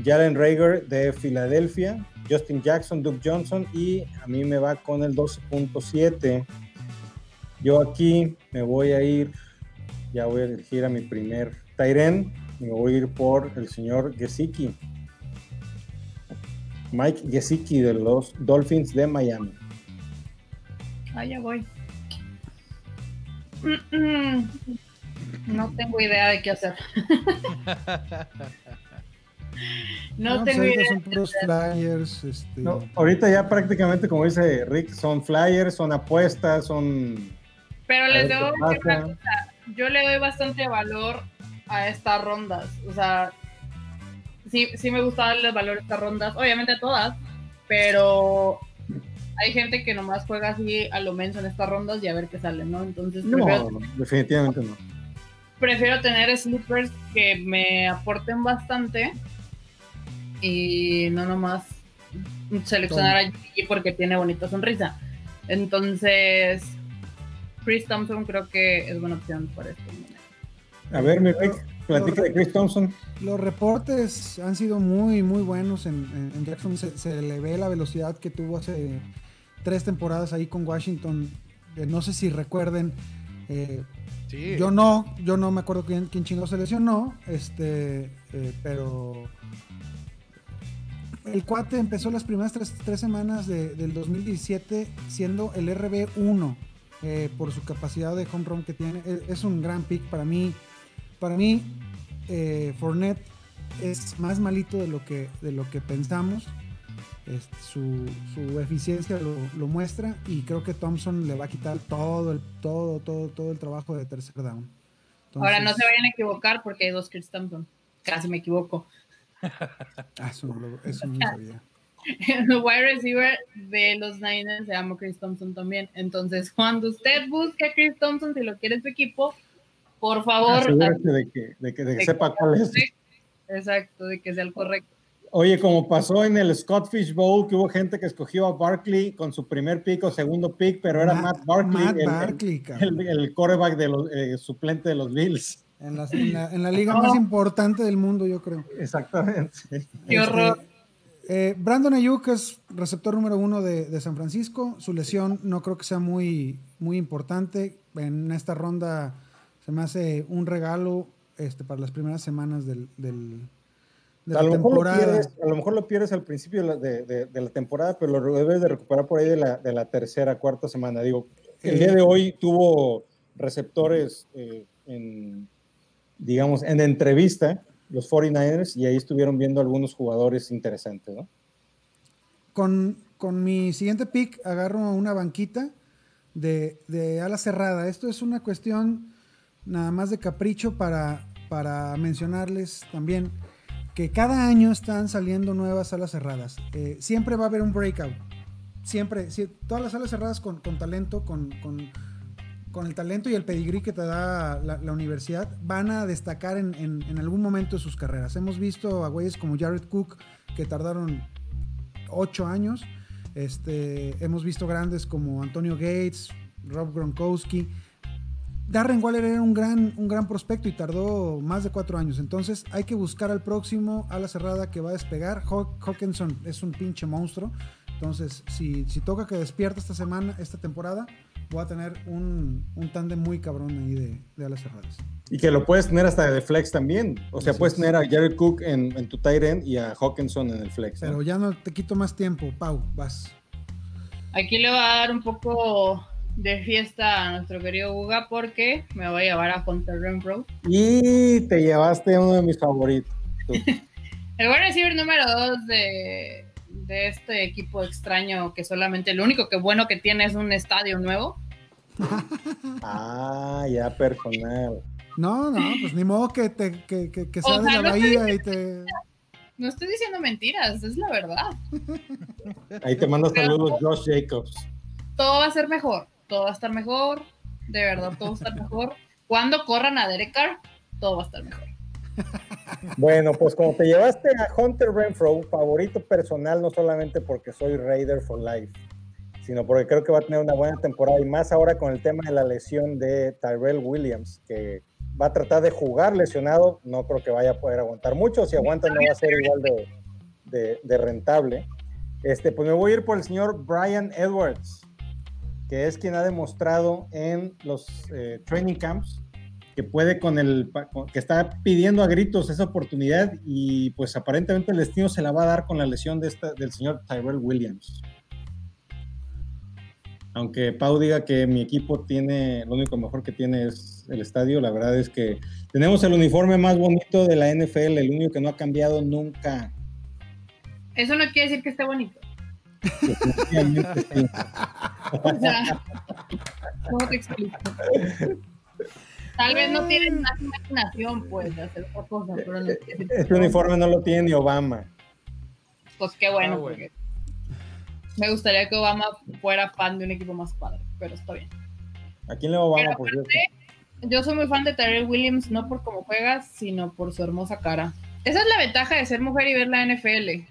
Jalen Rager de Filadelfia, Justin Jackson, Duke Johnson y a mí me va con el 12.7. Yo aquí me voy a ir, ya voy a elegir a mi primer Tyren Me voy a ir por el señor Gesicki. Mike Gesicki de los Dolphins de Miami. Ah, ya voy. No tengo idea de qué hacer. no, tengo idea. Son puros flyers. Este... No, ahorita ya prácticamente, como dice Rick, son flyers, son apuestas, son. Pero A les qué pasa. una cosa, yo le doy bastante valor a estas rondas. O sea, sí, sí me gusta darle valor a estas rondas, obviamente a todas, pero hay gente que nomás juega así a lo menos en estas rondas y a ver qué sale, ¿no? Entonces prefiero, No, definitivamente no. prefiero tener sleepers que me aporten bastante y no nomás seleccionar a Gigi porque tiene bonita sonrisa. Entonces, Chris Thompson creo que es buena opción por este momento. A ver, mi Rick, platica de Chris Thompson. Los reportes han sido muy, muy buenos en, Jackson. Se, se le ve la velocidad que tuvo hace tres temporadas ahí con Washington. Eh, no sé si recuerden. eh, Sí. yo no, yo no me acuerdo quién, quién chingó se lesionó. Este, eh, pero el cuate empezó las primeras tres, tres semanas de- del 2017 siendo el RB1 eh, por su capacidad de home run que tiene. Es, es un gran pick para mí. Para mí, eh, Fournette es más malito de lo que, de lo que pensamos. Este, su, su eficiencia lo, lo muestra y creo que Thompson le va a quitar todo el, todo, todo, todo el trabajo de tercer down. Ahora no Entonces- se vayan a equivocar porque hay dos Chris Thompson. Casi me equivoco. Ah, eso no, eso no sabía. El wide receiver de los Niners se llama Chris Thompson también. Entonces, cuando usted busque a Chris Thompson, si lo quiere en su equipo, por favor, Asegúrate de que, de que, de que de- sepa cuál es. exacto, de que sea el correcto. Oye, como pasó en el Scott Fish Bowl, que hubo gente que escogió a Barkley con su primer pick o segundo pick, pero era Matt, Barkley, Matt el, Barkley, el, el quarterback de los, eh, suplente de los Bills. En, la, en la- en la liga más importante del mundo, yo creo. Exactamente. Qué horror. eh, Brandon Ayuk es receptor número uno de, de San Francisco. Su lesión no creo que sea muy, muy importante. En esta ronda se me hace un regalo este, para las primeras semanas del, del- de A la lo, lo temporada. pierdes, a lo mejor lo pierdes al principio de la, de- de- de la temporada, pero lo debes de recuperar por ahí de la, de la tercera, cuarta semana. Digo, el Eh. día de hoy tuvo receptores eh, en, digamos, en entrevista, los 49ers, y ahí estuvieron viendo algunos jugadores interesantes, ¿no? Con, con mi siguiente pick agarro una banquita de, de ala cerrada. Esto es una cuestión nada más de capricho para, para mencionarles también que cada año están saliendo nuevas alas cerradas. Eh, siempre va a haber un breakout. Siempre, todas las alas cerradas con, con talento, con, con- con el talento y el pedigrí que te da la, universidad, van a destacar en, en- en algún momento de sus carreras. Hemos visto a güeyes como Jared Cook que tardaron ocho años. Este, hemos visto grandes como Antonio Gates, Rob Gronkowski. Darren Waller era un gran, un gran prospecto y tardó más de cuatro años. Entonces hay que buscar al próximo a la cerrada que va a despegar. Haw- Hawkinson es un pinche monstruo. Entonces, si, si toca que despierta esta semana, esta temporada, voy a tener un, un tándem muy cabrón ahí de, de alas cerradas. Y que lo puedes tener hasta de flex también. O sea, Así puedes es. tener a Jared Cook en, en tu tight end y a Hawkinson en el flex. ¿no? Pero ya no te quito más tiempo, Pau, vas. Aquí le va a dar un poco de fiesta a nuestro querido Uga porque me voy a llevar a Hunter Renfro. Y te llevaste uno de mis favoritos. El wide receiver número 2 de, de este equipo extraño que solamente lo único que bueno que tiene es un estadio nuevo. Ah, ya personal. No, no, pues ni modo que, te, que, que, que sea O de sea, la no bahía y te... No estoy diciendo mentiras, es la verdad. Ahí te mando saludos Josh Jacobs. Todo va a ser mejor, todo va a estar mejor, de verdad, todo va a estar mejor. Cuando corran a Derek Carr, todo va a estar mejor. Bueno, pues como te llevaste a Hunter Renfro, favorito personal, no solamente porque soy Raider for Life, sino porque creo que va a tener una buena temporada y más ahora con el tema de la lesión de Tyrell Williams, que va a tratar de jugar lesionado, no creo que vaya a poder aguantar mucho, si aguanta no va a ser igual de, de- de rentable. Este, pues me voy a ir por el señor Brian Edwards, es quien ha demostrado en los eh, training camps que puede con el, que está pidiendo a gritos esa oportunidad y pues aparentemente el destino se la va a dar con la lesión de esta, del señor Tyrell Williams. Aunque Pau diga que mi equipo tiene, lo único mejor que tiene es el estadio, la verdad es que tenemos el uniforme más bonito de la NFL, el único que no ha cambiado nunca. Eso no quiere decir que esté bonito. o sea, ¿cómo te explico? Tal vez no tienen más imaginación, pues, de hacer otra cosa, pero no Este uniforme no lo tiene ni Obama. Pues qué bueno, ah, porque me gustaría que Obama fuera fan de un equipo más padre, pero está bien. ¿A quién le va Obama, por cierto? Yo soy muy fan de Tyrell Williams, no por cómo juegas, sino por su hermosa cara. Esa es la ventaja de ser mujer y ver la NFL.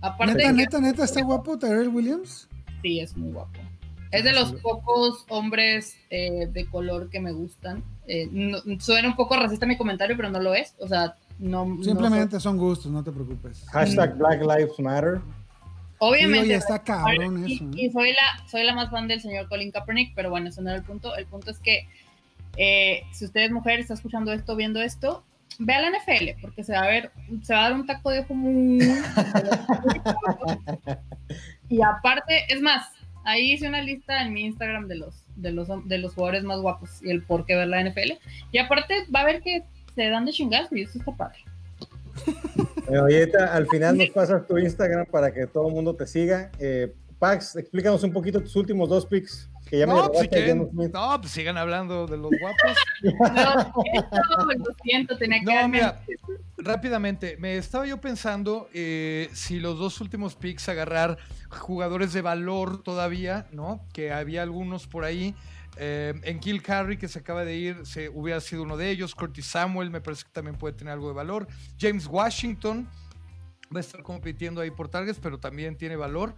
Aparte neta, neta, neta, ¿está guapo Tyrell Williams? Sí, es muy guapo. Es de los pocos hombres eh, de color que me gustan. Eh, suena un poco racista mi comentario, pero no lo es. O sea, no. Simplemente son gustos, no te preocupes. Hashtag Black Lives Matter. Obviamente. está cabrón eso. Y, ¿eh? soy, la, soy la más fan del señor Colin Kaepernick, pero bueno, eso no era el punto. El punto es que si usted es mujer, está escuchando esto, viendo esto, ve a la NFL, porque se va a ver, se va a dar un taco de ojo muy. y aparte, es más, Ahí hice una lista en mi Instagram de los, de los, de los jugadores más guapos y el por qué ver la NFL. Y aparte va a ver que se dan de chingazo y eso está padre. Oye, al final nos pasas tu Instagram para que todo el mundo te siga. Eh, Pax, explícanos un poquito tus últimos dos picks. Que ya no, pues no, pues sigan hablando de los guapos. no, lo siento, tenía que No, mira, rápidamente, me estaba yo pensando eh, si los dos últimos picks agarrar jugadores de valor todavía, ¿no? Que había algunos por ahí. Eh, en Kill Carry, que se acaba de ir, se hubiera sido uno de ellos. Curtis Samuel me parece que también puede tener algo de valor. James Washington va a estar compitiendo ahí por targets, pero también tiene valor.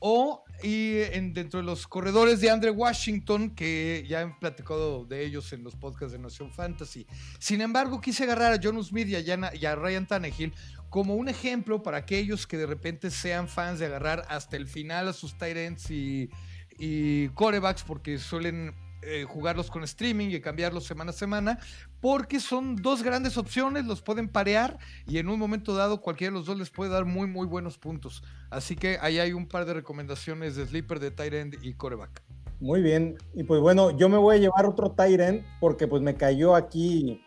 O y en, dentro de los corredores de Andre Washington, que ya han platicado de ellos en los podcasts de Nación Fantasy. Sin embargo, quise agarrar a John Smith y a, Ryan Tannehill como un ejemplo para aquellos que de repente sean fans de agarrar hasta el final a sus tight ends y, y corebacks, porque suelen eh, jugarlos con streaming y cambiarlos semana a semana, porque son dos grandes opciones, los pueden parear y en un momento dado cualquiera de los dos les puede dar muy, muy buenos puntos. Así que ahí hay un par de recomendaciones de sleeper, de tight end y coreback. Muy bien, y pues bueno, yo me voy a llevar otro tight end porque pues me cayó aquí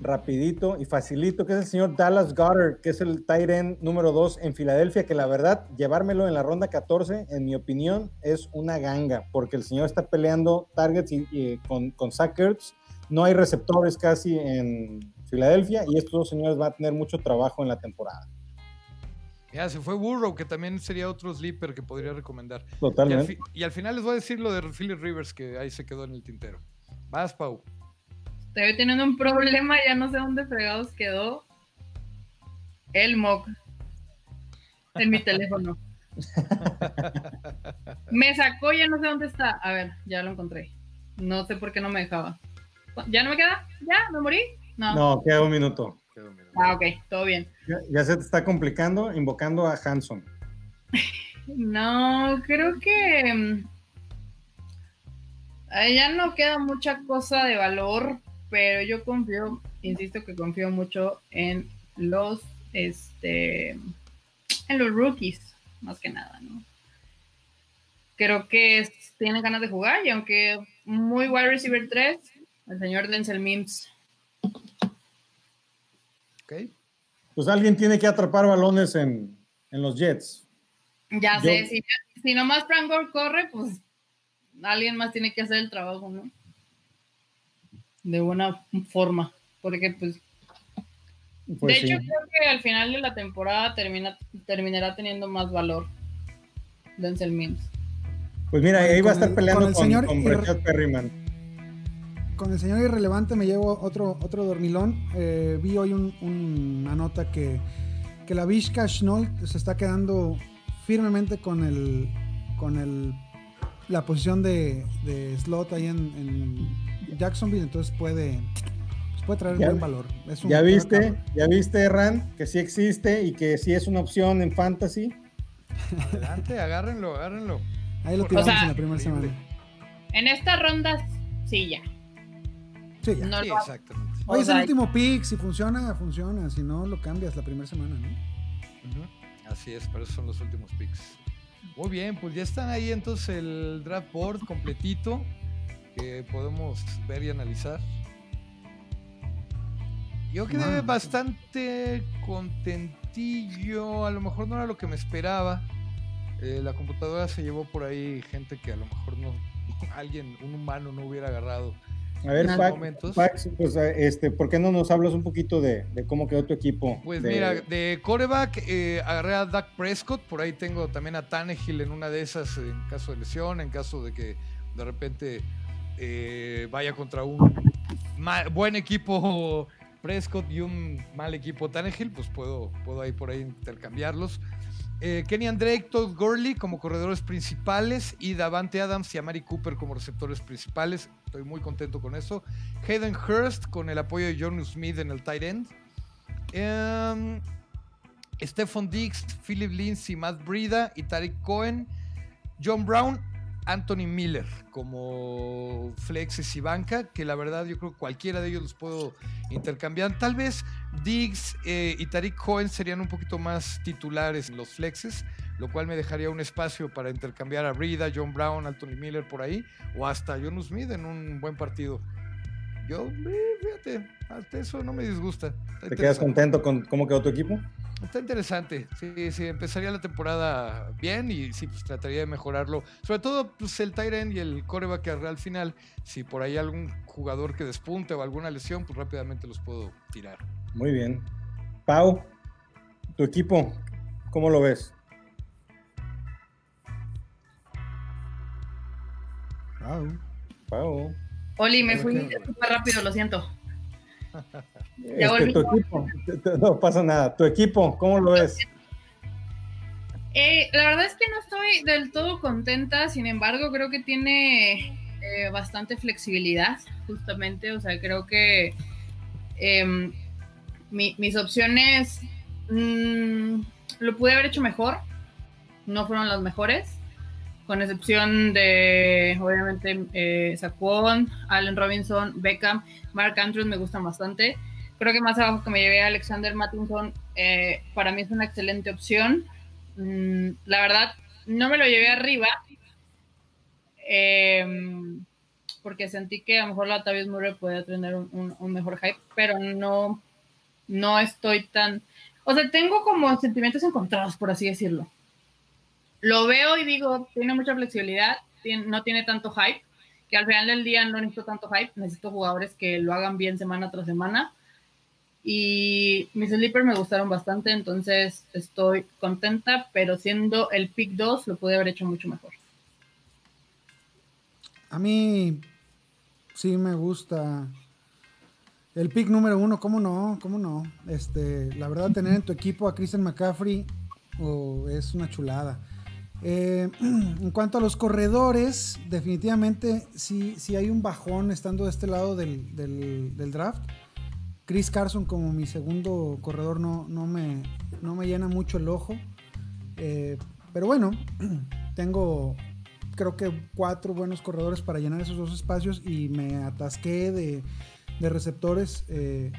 rapidito y facilito, que es el señor Dallas Goddard, que es el tight número 2 en Filadelfia, que la verdad, llevármelo en la ronda 14, en mi opinión, es una ganga, porque el señor está peleando targets y, con, con Sackers, no hay receptores casi en Filadelfia, y estos dos señores van a tener mucho trabajo en la temporada. Ya, se fue Burrow, que también sería otro sleeper que podría recomendar. Totalmente. Y al, final les voy a decir lo de Philip Rivers, que ahí se quedó en el tintero. Vas, Pau. Estoy teniendo un problema, ya no sé dónde fregados quedó. El mock en mi teléfono. Me sacó, ya no sé dónde está. A ver, ya lo encontré. No sé por qué no me dejaba. ¿Ya no me queda? ¿Ya? ¿Me morí? No. No, queda un minuto. Ah, ok, todo bien. Ya, se te está complicando invocando a Hanson. no, creo que. Mm, ya no queda mucha cosa de valor pero yo confío, insisto que confío mucho en los, este, en los rookies, más que nada, ¿no? Creo que tienen ganas de jugar y aunque muy wide receiver 3, el señor Denzel Mims. Ok. Pues alguien tiene que atrapar balones en, los Jets. Ya sé, si, si nomás Frank corre, pues alguien más tiene que hacer el trabajo, ¿no? De buena forma, porque pues... pues de hecho, creo que al final de la temporada termina, terminará teniendo más valor Denzel Mims. Pues mira, ahí va a estar peleando con, el señor Perryman. Con el señor irrelevante me llevo otro, otro dormilón. Eh, vi hoy una nota que, que la Vizca Schnoll se está quedando firmemente con el con el la posición de, de slot ahí en Jacksonville, entonces puede, pues puede traer buen valor. ya viste, ya viste, Ran, que sí existe y que sí es una opción en fantasy. Adelante, agárrenlo, agárrenlo. Ahí lo tiramos en la primera semana. En esta ronda, sí, ya. Sí, ya. No Sí, lo- exactamente. Hoy o es el último pick, si funciona, funciona, si no, lo cambias la primera semana, ¿no? Así es, pero esos son los últimos picks. Muy bien, pues ya están ahí entonces el draft board completito que podemos ver y analizar. Yo quedé bastante contentillo, a lo mejor no era lo que me esperaba. Eh, la computadora se llevó por ahí gente que a lo mejor no, alguien, un humano no hubiera agarrado. A ver, momentos. Pax, pues, eh, este, ¿por qué no nos hablas un poquito de, de cómo quedó tu equipo? Pues De- mira, de coreback eh, agarré a Dak Prescott, por ahí tengo también a Tannehill en una de esas en caso de lesión, en caso de que de repente eh, vaya contra un buen equipo Prescott y un mal equipo Tannehill, pues puedo, puedo ahí por ahí intercambiarlos. Eh, Kenyan Drake, Todd Gurley como corredores principales y Davante Adams y Amari Cooper como receptores principales. Estoy muy contento con eso. Hayden Hurst con el apoyo de John Smith en el tight end. Em, Stephon Diggs, Philip Lindsay, Matt Brida y Tariq Cohen. John Brown, Anthony Miller como flexes y banca, que la verdad yo creo que cualquiera de ellos los puedo intercambiar. Tal vez Diggs eh, y Tariq Cohen serían un poquito más titulares en los flexes, lo cual me dejaría un espacio para intercambiar a Brida, John Brown, Anthony Miller por ahí, o hasta John Smith en un buen partido. Yo, eh, fíjate, hasta eso no me disgusta. Está ¿Te quedas contento con cómo quedó tu equipo? Está interesante. Sí, sí, empezaría la temporada bien y sí, pues trataría de mejorarlo. Sobre todo, pues el Tyren y el coreback al final. Si por ahí algún jugador que despunte o alguna lesión, pues rápidamente los puedo tirar. Muy bien. Pau, tu equipo, ¿cómo lo ves? Wow. Pau. Oli, me fui súper rápido, lo siento. Este, tu equipo, no pasa nada. Tu equipo, ¿cómo lo ves? Eh, la verdad es que no estoy del todo contenta, sin embargo, creo que tiene eh, bastante flexibilidad, justamente. O sea, creo que mi- mis opciones mm, lo pude haber hecho mejor, no fueron las mejores, con excepción de, obviamente, eh, Saquon, Allen Robinson, Beckham, Mark Andrews me gustan bastante. Creo que más abajo que me llevé a Alexander Mattinson, eh, para mí es una excelente opción. Mm, la verdad, no me lo llevé arriba em, porque sentí que a lo mejor la Tavius Murray podía tener un- un mejor hype, pero no, no estoy tan... O sea, tengo como sentimientos encontrados, por así decirlo. Lo veo y digo, tiene mucha flexibilidad, no tiene tanto hype, que al final del día no necesito tanto hype, necesito jugadores que lo hagan bien semana tras semana. Y mis sleepers me gustaron bastante, entonces estoy contenta, pero siendo el pick 2 lo pude haber hecho mucho mejor. A mí sí me gusta el pick número uno, ¿cómo no? ¿Cómo no? Este, la verdad, tener en tu equipo a Christian McCaffrey oh, es una chulada. Eh, en cuanto a los corredores, definitivamente sí, sí hay un bajón estando de este lado del, draft. Chris Carson como mi segundo corredor no, no, me, no me llena mucho el ojo. Eh, pero bueno, tengo creo que cuatro buenos corredores para llenar esos dos espacios y me atasqué de, de receptores. Eh,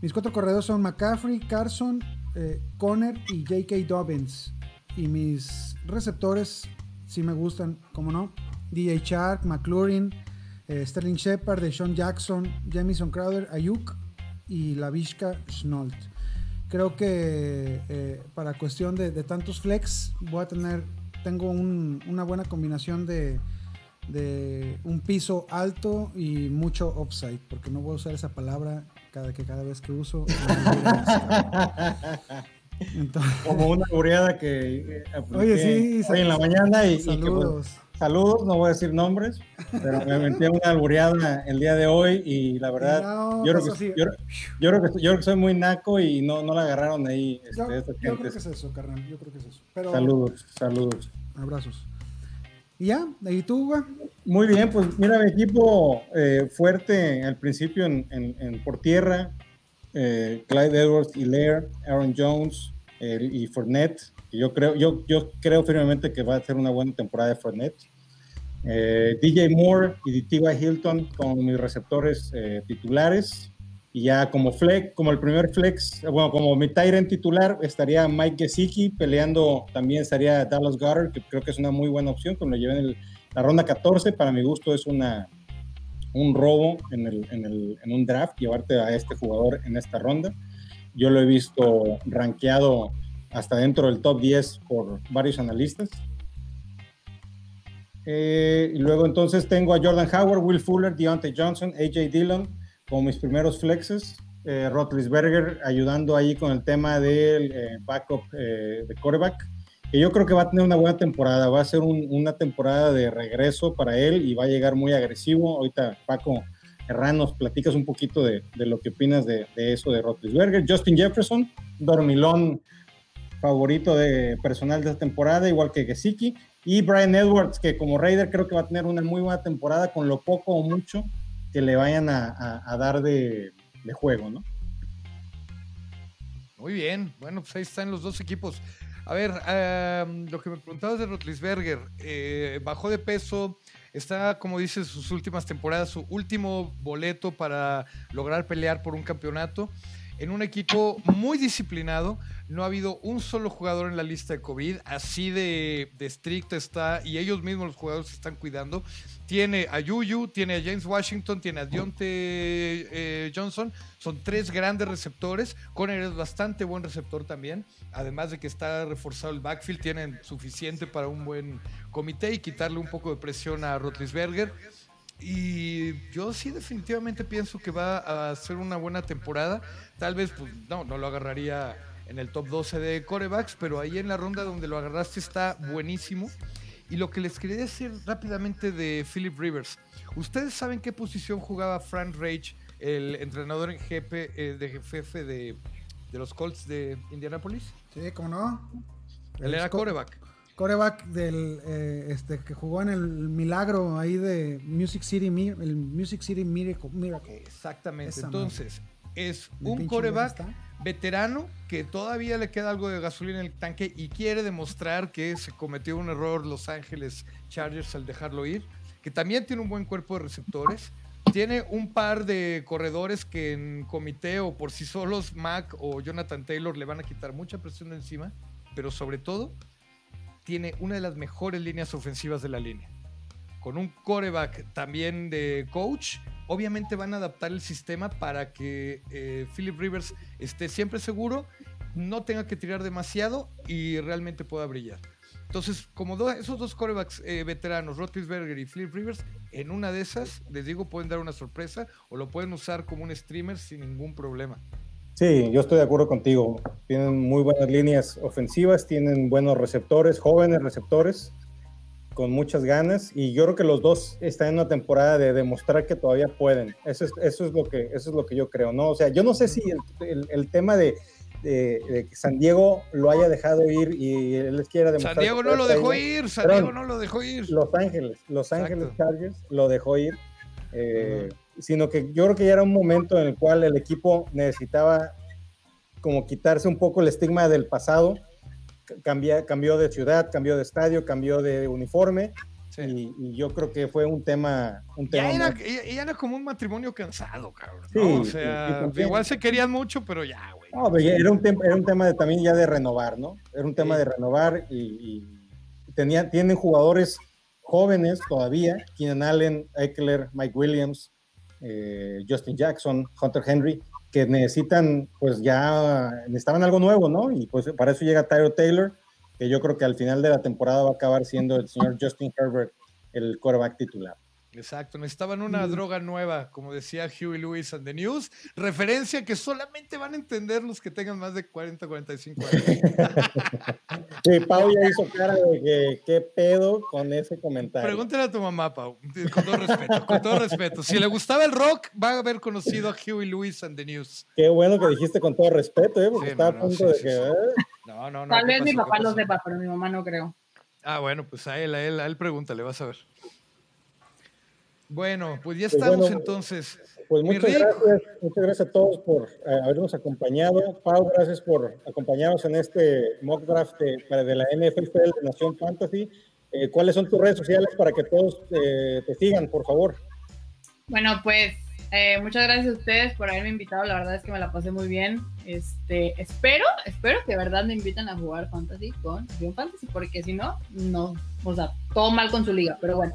mis cuatro corredores son McCaffrey, Carson, eh, Conner y J.K. Dobbins. Y mis receptores, si me gustan, como no, DJ Shark, McLaurin, eh, Sterling Shepard, Deshaun Jackson, Jamison Crowder, Ayuk y Lavishka Schnolt. Creo que eh, para cuestión de, de tantos flex, voy a tener, tengo un- una buena combinación de, de un piso alto y mucho upside, porque no voy a usar esa palabra cada, que cada vez que uso. Entonces, Como una bureada que Oye, sí, hoy en la mañana y, y que, pues, saludos. saludos, no voy a decir nombres, pero me metí una albureada el día de hoy y la verdad, No, yo, creo pasó que, yo, yo creo que, yo creo que soy muy naco y no, no la agarraron ahí este, Yo, estas yo creo que es eso, carnal. Yo creo que es eso. Pero Saludos, saludos. abrazos. ¿Y ya? ¿Y tú, güey? Muy bien, pues mira, mi equipo eh, fuerte al principio en, en- en por tierra, eh, Clyde Edwards y Lair, Aaron Jones eh, y Fournette. Yo creo, yo, creo firmemente que va a ser una buena temporada de Fournette. Eh, DJ Moore y T.Y. Hilton con mis receptores eh, titulares. Y ya como flex, como el primer flex, bueno, como mi Tyrant titular, estaría Mike Gesicki peleando, también estaría Dallas Goddard, que creo que es una muy buena opción, que lo llevé en la ronda 14, para mi gusto es una, un robo en, el, en, el, en, un draft, llevarte a este jugador en esta ronda. Yo lo he visto rankeado hasta dentro del top 10 por varios analistas. Eh, y luego entonces tengo a Jordan Howard, Will Fuller, Deontay Johnson, AJ Dillon, como mis primeros flexes. Eh, Rotlisberger ayudando ahí con el tema del eh, backup eh, de quarterback, que yo creo que va a tener una buena temporada, va a ser una temporada de regreso para él y va a llegar muy agresivo. Ahorita Paco Herranos, platicas un poquito de, lo que opinas de, eso de Rotlisberger. Justin Jefferson, dormilón favorito de personal de esta temporada, igual que Gesicki. Y Brian Edwards, que como Raider creo que va a tener una muy buena temporada con lo poco o mucho que le vayan a, dar de, juego, ¿no? Muy bien, bueno, pues ahí están los dos equipos. A ver, lo que me preguntabas de Rotlisberger, eh, bajó de peso, está, como dices, sus últimas temporadas, su último boleto para lograr pelear por un campeonato en un equipo muy disciplinado. No ha habido un solo jugador en la lista de COVID, así de, de estricto está, y ellos mismos los jugadores se están cuidando. Tiene a Yuyu, tiene a James Washington, tiene a Dionte eh, Johnson. Son tres grandes receptores. Conner es bastante buen receptor también. Además de que está reforzado el backfield, tienen suficiente para un buen comité y quitarle un poco de presión a Rotlisberger. Y yo sí definitivamente pienso que va a ser una buena temporada. Tal vez, pues no, no lo agarraría en el top 12 de corebacks, pero ahí en la ronda donde lo agarraste está buenísimo. Y lo que les quería decir rápidamente de Philip Rivers. ¿Ustedes saben qué posición jugaba Frank Rage, el entrenador en jefe, eh, de jefe de, los Colts de Indianapolis? Sí, ¿cómo no? Él era coreback. Coreback del eh, este que jugó en el milagro ahí de Music City, el Music City Miracle. Exactamente. Entonces, es un coreback veterano que todavía le queda algo de gasolina en el tanque y quiere demostrar que se cometió un error Los Ángeles Chargers al dejarlo ir, que también tiene un buen cuerpo de receptores, tiene un par de corredores que en comité o por sí solos Mac o Jonathan Taylor le van a quitar mucha presión de encima, pero sobre todo tiene una de las mejores líneas ofensivas de la línea. Con un coreback también de coach obviamente van a adaptar el sistema para que eh, Philip Rivers esté siempre seguro, no tenga que tirar demasiado y realmente pueda brillar. Entonces, como esos dos corebacks eh, veteranos, Roethlisberger y Philip Rivers, en una de esas, les digo, pueden dar una sorpresa o lo pueden usar como un streamer sin ningún problema. Sí, yo estoy de acuerdo contigo. Tienen muy buenas líneas ofensivas, tienen buenos receptores, jóvenes receptores con muchas ganas y yo creo que los dos están en una temporada de demostrar que todavía pueden. Eso es, eso es, lo, que, eso es lo que yo creo, ¿no? O sea, yo no sé si el, el, tema de, de, que San Diego lo haya dejado ir y él les quiera demostrar. San Diego no lo dejó ir, San Diego no lo dejó ir. Los Ángeles, Los Ángeles Chargers lo dejó ir, eh, sino que yo creo que ya era un momento en el cual el equipo necesitaba como quitarse un poco el estigma del pasado cambió de ciudad, cambió de estadio, cambió de uniforme. Y, yo creo que fue un tema. Un tema ya, era, como un matrimonio cansado, cabrón. o sea, igual se querían mucho, pero ya, güey. No, era, un era un tema de, también ya de renovar, ¿no? Era un tema de renovar y, tenía, tienen jugadores jóvenes todavía: Keenan Allen, Eckler, Mike Williams, eh, Justin Jackson, Hunter Henry que necesitan, pues ya necesitaban algo nuevo, ¿no? Y pues para eso llega Tyro Taylor, que yo creo que al final de la temporada va a acabar siendo el señor Justin Herbert el quarterback titular. Exacto, necesitaban una droga nueva, como decía Huey Lewis and the News, referencia que solamente van a entender los que tengan más de 40, 45 años. sí, Pau ya hizo cara de que qué pedo con ese comentario. Pregúntale a tu mamá, Pau, con todo respeto, con todo respeto. Si le gustaba el rock, va a haber conocido a Huey Lewis and the News. Qué bueno que dijiste con todo respeto, ¿eh? porque estaba a punto de que... ¿eh? No, no, no. Tal vez mi papá lo sepa, pero mi mamá no creo. Ah, bueno, pues a él, a él, a él pregúntale, vas a ver. Bueno, pues ya pues estamos entonces. Pues muchas gracias, muchas gracias a todos por eh, habernos acompañado. Pau, gracias por acompañarnos en este mock draft de, la NFL de Nación Fantasy. eh, ¿cuáles son tus redes sociales para que todos eh, te sigan, por favor? Bueno, pues eh, muchas gracias a ustedes por haberme invitado. La verdad es que me la pasé muy bien. Este, espero, espero que de verdad me inviten a jugar Fantasy con John Fantasy, porque si no, no, o sea, todo mal con su liga, pero bueno.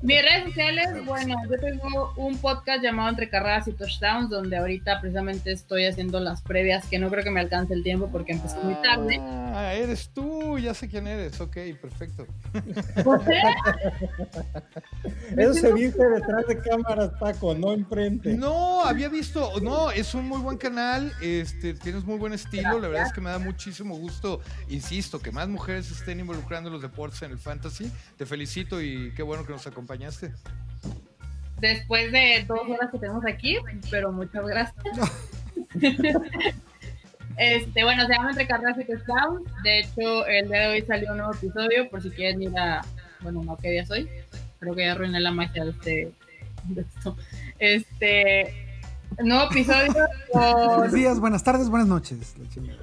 Mis redes sociales, bueno, yo tengo un podcast llamado Entre Carreras y Touchdowns, donde ahorita precisamente estoy haciendo las previas, que no creo que me alcance el tiempo porque empecé muy tarde. Ah, eres tú, ya sé quién eres, ok, perfecto. Eso se dice detrás de cámaras, Paco, no enfrente. No, había visto, no, es un muy buen canal, este, tienes muy buen estilo, la verdad es que me da muchísimo gusto, insisto, que más mujeres estén involucrando en los deportes en el fantasy. Te felicito y qué bueno que nos acompañaste. Después de dos horas que tenemos aquí, pero muchas gracias. Este, bueno, se llama Entre Carreras y Touchdowns. De hecho, el día de hoy salió un nuevo episodio, por si quieren ir a. Bueno, no, ¿qué día soy? Creo que ya arruiné la magia de este. de esto. Este. Nuevo episodio Buenos días, buenas tardes, buenas noches.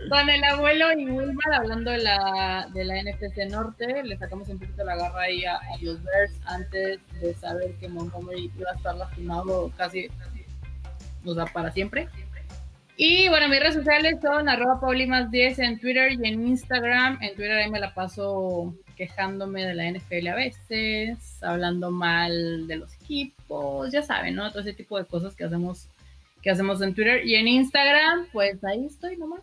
Con el abuelo y Wilmar hablando de la, de la NFC Norte. Le sacamos un poquito la garra ahí a, a los Bears antes de saber que Montgomery iba a estar lastimado casi, o sea, para siempre. Y bueno, mis redes sociales son arroba paulimas10 en Twitter y en Instagram. En Twitter ahí me la paso quejándome de la NFL a veces, hablando mal de los equipos, ya saben, ¿no? Todo ese tipo de cosas que hacemos, que hacemos en Twitter. Y en Instagram, pues ahí estoy nomás,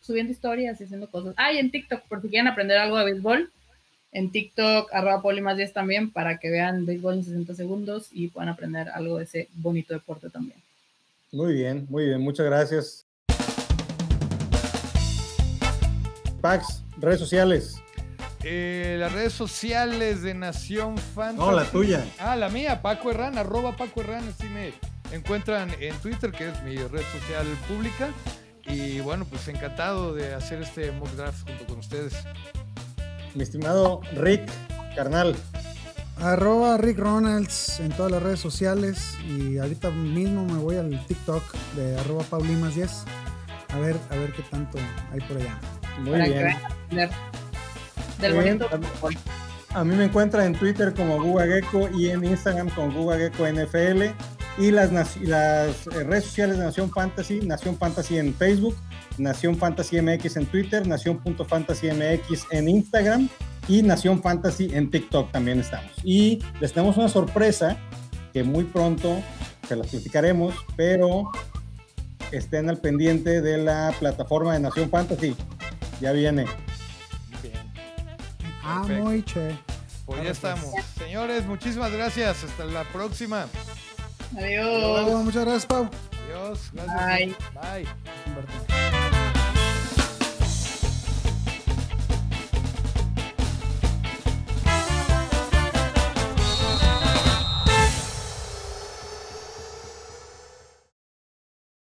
subiendo historias y haciendo cosas. Ah, y en TikTok, por si quieren aprender algo de béisbol. En TikTok, arroba paulimas10 también, para que vean béisbol en 60 segundos y puedan aprender algo de ese bonito deporte también. Muy bien, muy bien, muchas gracias. Pax, redes sociales. Eh, las redes sociales de Nación Fantasy. No, la tuya. Ah, la mía, Paco Herrán, arroba Paco Herrán, así me encuentran en Twitter, que es mi red social pública. Y bueno, pues encantado de hacer este mock draft junto con ustedes. Mi estimado Rick, carnal. Arroba Rick Ronalds en todas las redes sociales y ahorita mismo me voy al TikTok de arroba paulimas10 a ver, a ver qué tanto hay por allá. Muy para bien. a aprender del Muy bien. bonito fútbol. A mí me encuentran en Twitter como Guga Gecko y en Instagram como Guga Gecko NFL. Y las, eh, redes sociales de Nación Fantasy, Nación Fantasy en Facebook, Nación Fantasy MX en Twitter, Nación.fantasy MX en Instagram y Nación Fantasy en TikTok también estamos. Y les tenemos una sorpresa que muy pronto se las platicaremos, pero estén al pendiente de la plataforma de Nación Fantasy. Ya viene. Bien. Ah, muy che. Pues ya estamos. Señores, muchísimas gracias. Hasta la próxima. Adiós. Muchas gracias, Pau. Adiós. Gracias. Bye. Bye.